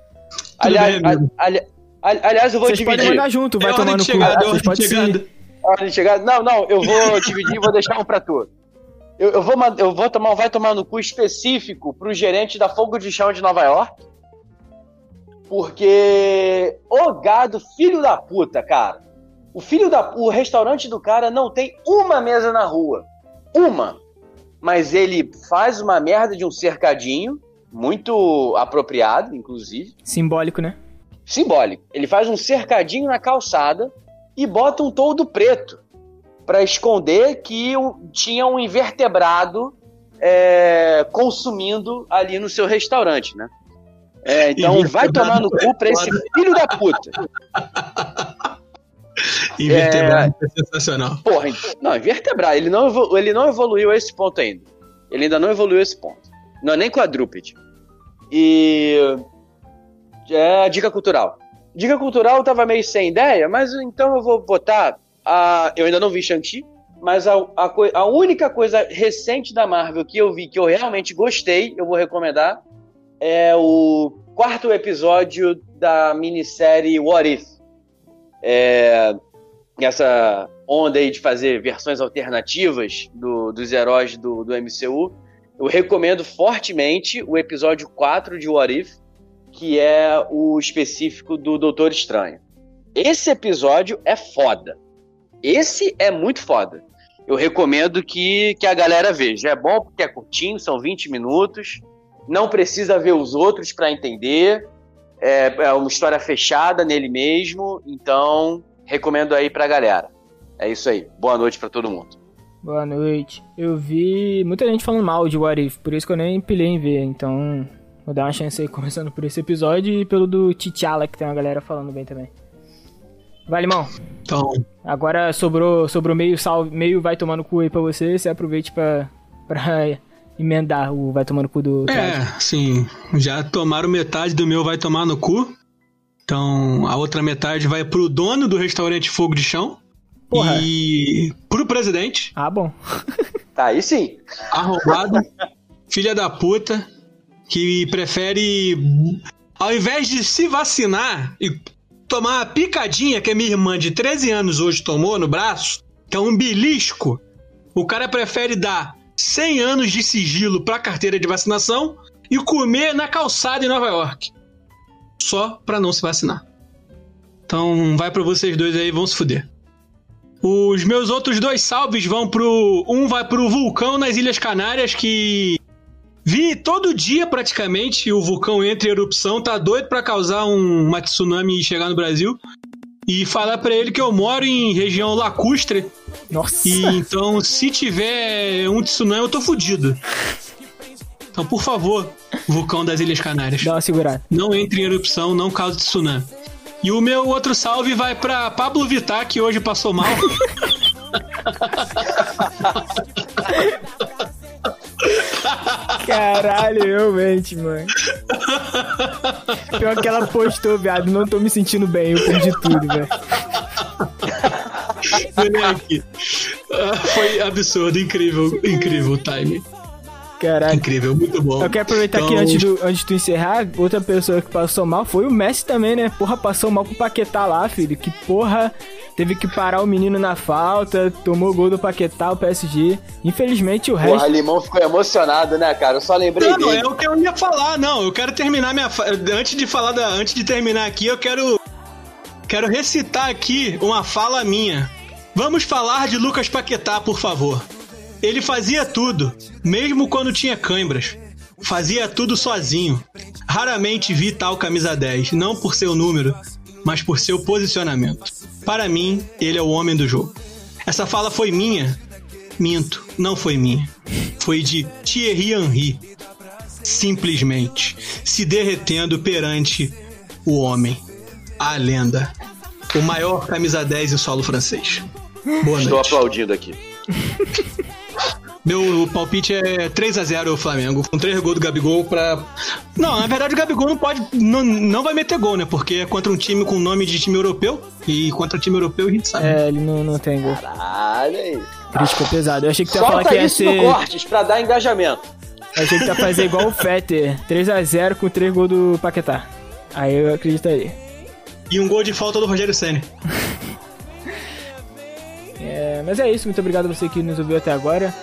Aliás, bem, ali, ali, aliás, eu vou Vocês dividir. podem mandar junto, vai É tomar no de cu. chegar, é hora Vocês de de chegar. Não, não, eu vou dividir e vou deixar um pra tu. Eu, eu, vou, eu vou tomar um vai tomar no cu específico pro gerente da Fogo de Chão de Nova York. Porque o gado, filho da puta, cara. O filho da o restaurante do cara não tem uma mesa na rua. Uma. Mas ele faz uma merda de um cercadinho, muito apropriado, inclusive Simbólico, né? simbólico. Ele faz um cercadinho na calçada e bota um toldo preto para esconder que tinha um invertebrado é, consumindo ali no seu restaurante, né? É, então vai tomar no cu pra esse filho da puta. Invertebrado é... sensacional. Porra, não, invertebrado. Ele não, ele não evoluiu a esse ponto ainda. Ele ainda não evoluiu a esse ponto. Não é nem quadrúpede. E. É dica cultural. Dica cultural eu tava meio sem ideia, mas então eu vou botar. A, eu ainda não vi Shang-Chi, mas a, a, a única coisa recente da Marvel que eu vi que eu realmente gostei, eu vou recomendar, é o quarto episódio da minissérie What If. É, essa onda aí de fazer versões alternativas do- dos heróis do, do MCU, eu recomendo fortemente o episódio 4 de What If, que é o específico do Doutor Estranho. Esse episódio é foda. Esse é muito foda. Eu recomendo que, que a galera veja. É bom porque é curtinho, são 20 minutos. Não precisa ver os outros para entender. É, é uma história fechada nele mesmo. Então, recomendo aí pra galera. É isso aí. Boa noite pra todo mundo. Boa noite. Eu vi muita gente falando mal de What If, por isso que eu nem pilhei em ver, então vou dar uma chance aí começando por esse episódio e pelo do T'Challa, que tem uma galera falando bem também. Vai, Limão. Então, Agora sobrou, sobrou meio salve, meio vai tomando cu aí pra você, você aproveite pra, pra emendar o vai tomando cu do é, sim. Já tomaram metade do meu vai tomar no cu. Então, a outra metade vai pro dono do restaurante Fogo de Chão. Porra. E pro presidente, Ah, bom. Tá, aí sim. arrombado, filha da puta, que prefere, ao invés de se vacinar e tomar a picadinha que a minha irmã de 13 anos hoje tomou no braço, que é um belisco, o cara prefere dar 100 anos de sigilo pra carteira de vacinação e comer na calçada em Nova York. Só pra não se vacinar. Então vai pra vocês dois aí, vão se fuder. Os meus outros dois salves vão pro. Um vai pro vulcão nas Ilhas Canárias, que vi todo dia praticamente o vulcão entra em erupção, tá doido pra causar um, uma tsunami e chegar no Brasil. E falar pra ele que eu moro em região lacustre. Nossa. E então, se tiver um tsunami, eu tô fudido. Então, por favor, vulcão das Ilhas Canárias. Dá uma segurada. Não entre em erupção, não cause tsunami. E o meu outro salve vai pra Pablo Vittar, que hoje passou mal. Caralho, realmente, mano. Pior que ela postou, viado. Não tô me sentindo bem, eu perdi tudo, velho. Moleque. Foi absurdo, incrível, incrível o time. Caralho. Incrível, muito bom. Eu quero aproveitar que Então, antes, do, antes de tu encerrar, outra pessoa que passou mal foi o Messi também, né? Porra, passou mal com o Paquetá lá, filho. Que porra teve que parar o menino na falta, tomou gol do Paquetá, o PSG. Infelizmente o resto. Porra, Limão ficou emocionado, né, cara? Eu só lembrei Não, dele. é o que eu ia falar, não. Eu quero terminar minha. fa- Antes de falar da. Antes de terminar aqui, eu quero. Quero recitar aqui uma fala minha. Vamos falar de Lucas Paquetá, por favor. Ele fazia tudo, mesmo quando tinha cãibras. Fazia tudo sozinho. Raramente vi tal camisa 10, não por seu número, mas por seu posicionamento. Para mim, ele é o homem do jogo. Essa fala foi minha? Minto, não foi minha. Foi de Thierry Henry. Simplesmente se derretendo perante o homem, a lenda, o maior camisa 10 em solo francês. Boa Estou noite. aplaudindo aqui. Meu palpite é 3 a 0 o Flamengo, com 3 gols do Gabigol pra. Não, na verdade o Gabigol não pode. Não, não vai meter gol, né? Porque é contra um time com nome de time europeu. E contra time europeu a gente sabe. É, ele não, não tem gol. Caralho aí. Crítica pesado. Eu achei que tu ia falar que ia isso no ser. cortes pra dar engajamento. Eu achei que tu ia fazer igual o Fetter. 3x0 com 3 gols do Paquetá. Aí eu acreditaria. E um gol de falta do Rogério Senna. É, mas é isso, muito obrigado a você que nos ouviu até agora.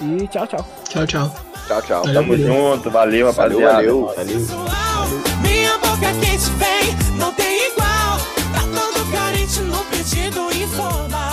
E tchau, tchau. Tchau, tchau. Tchau, tchau. Tamo junto, valeu, Valeu, valeu. Minha boca quente vem, não tem igual. Tá todo carente no pedido informar. Vai passar mal.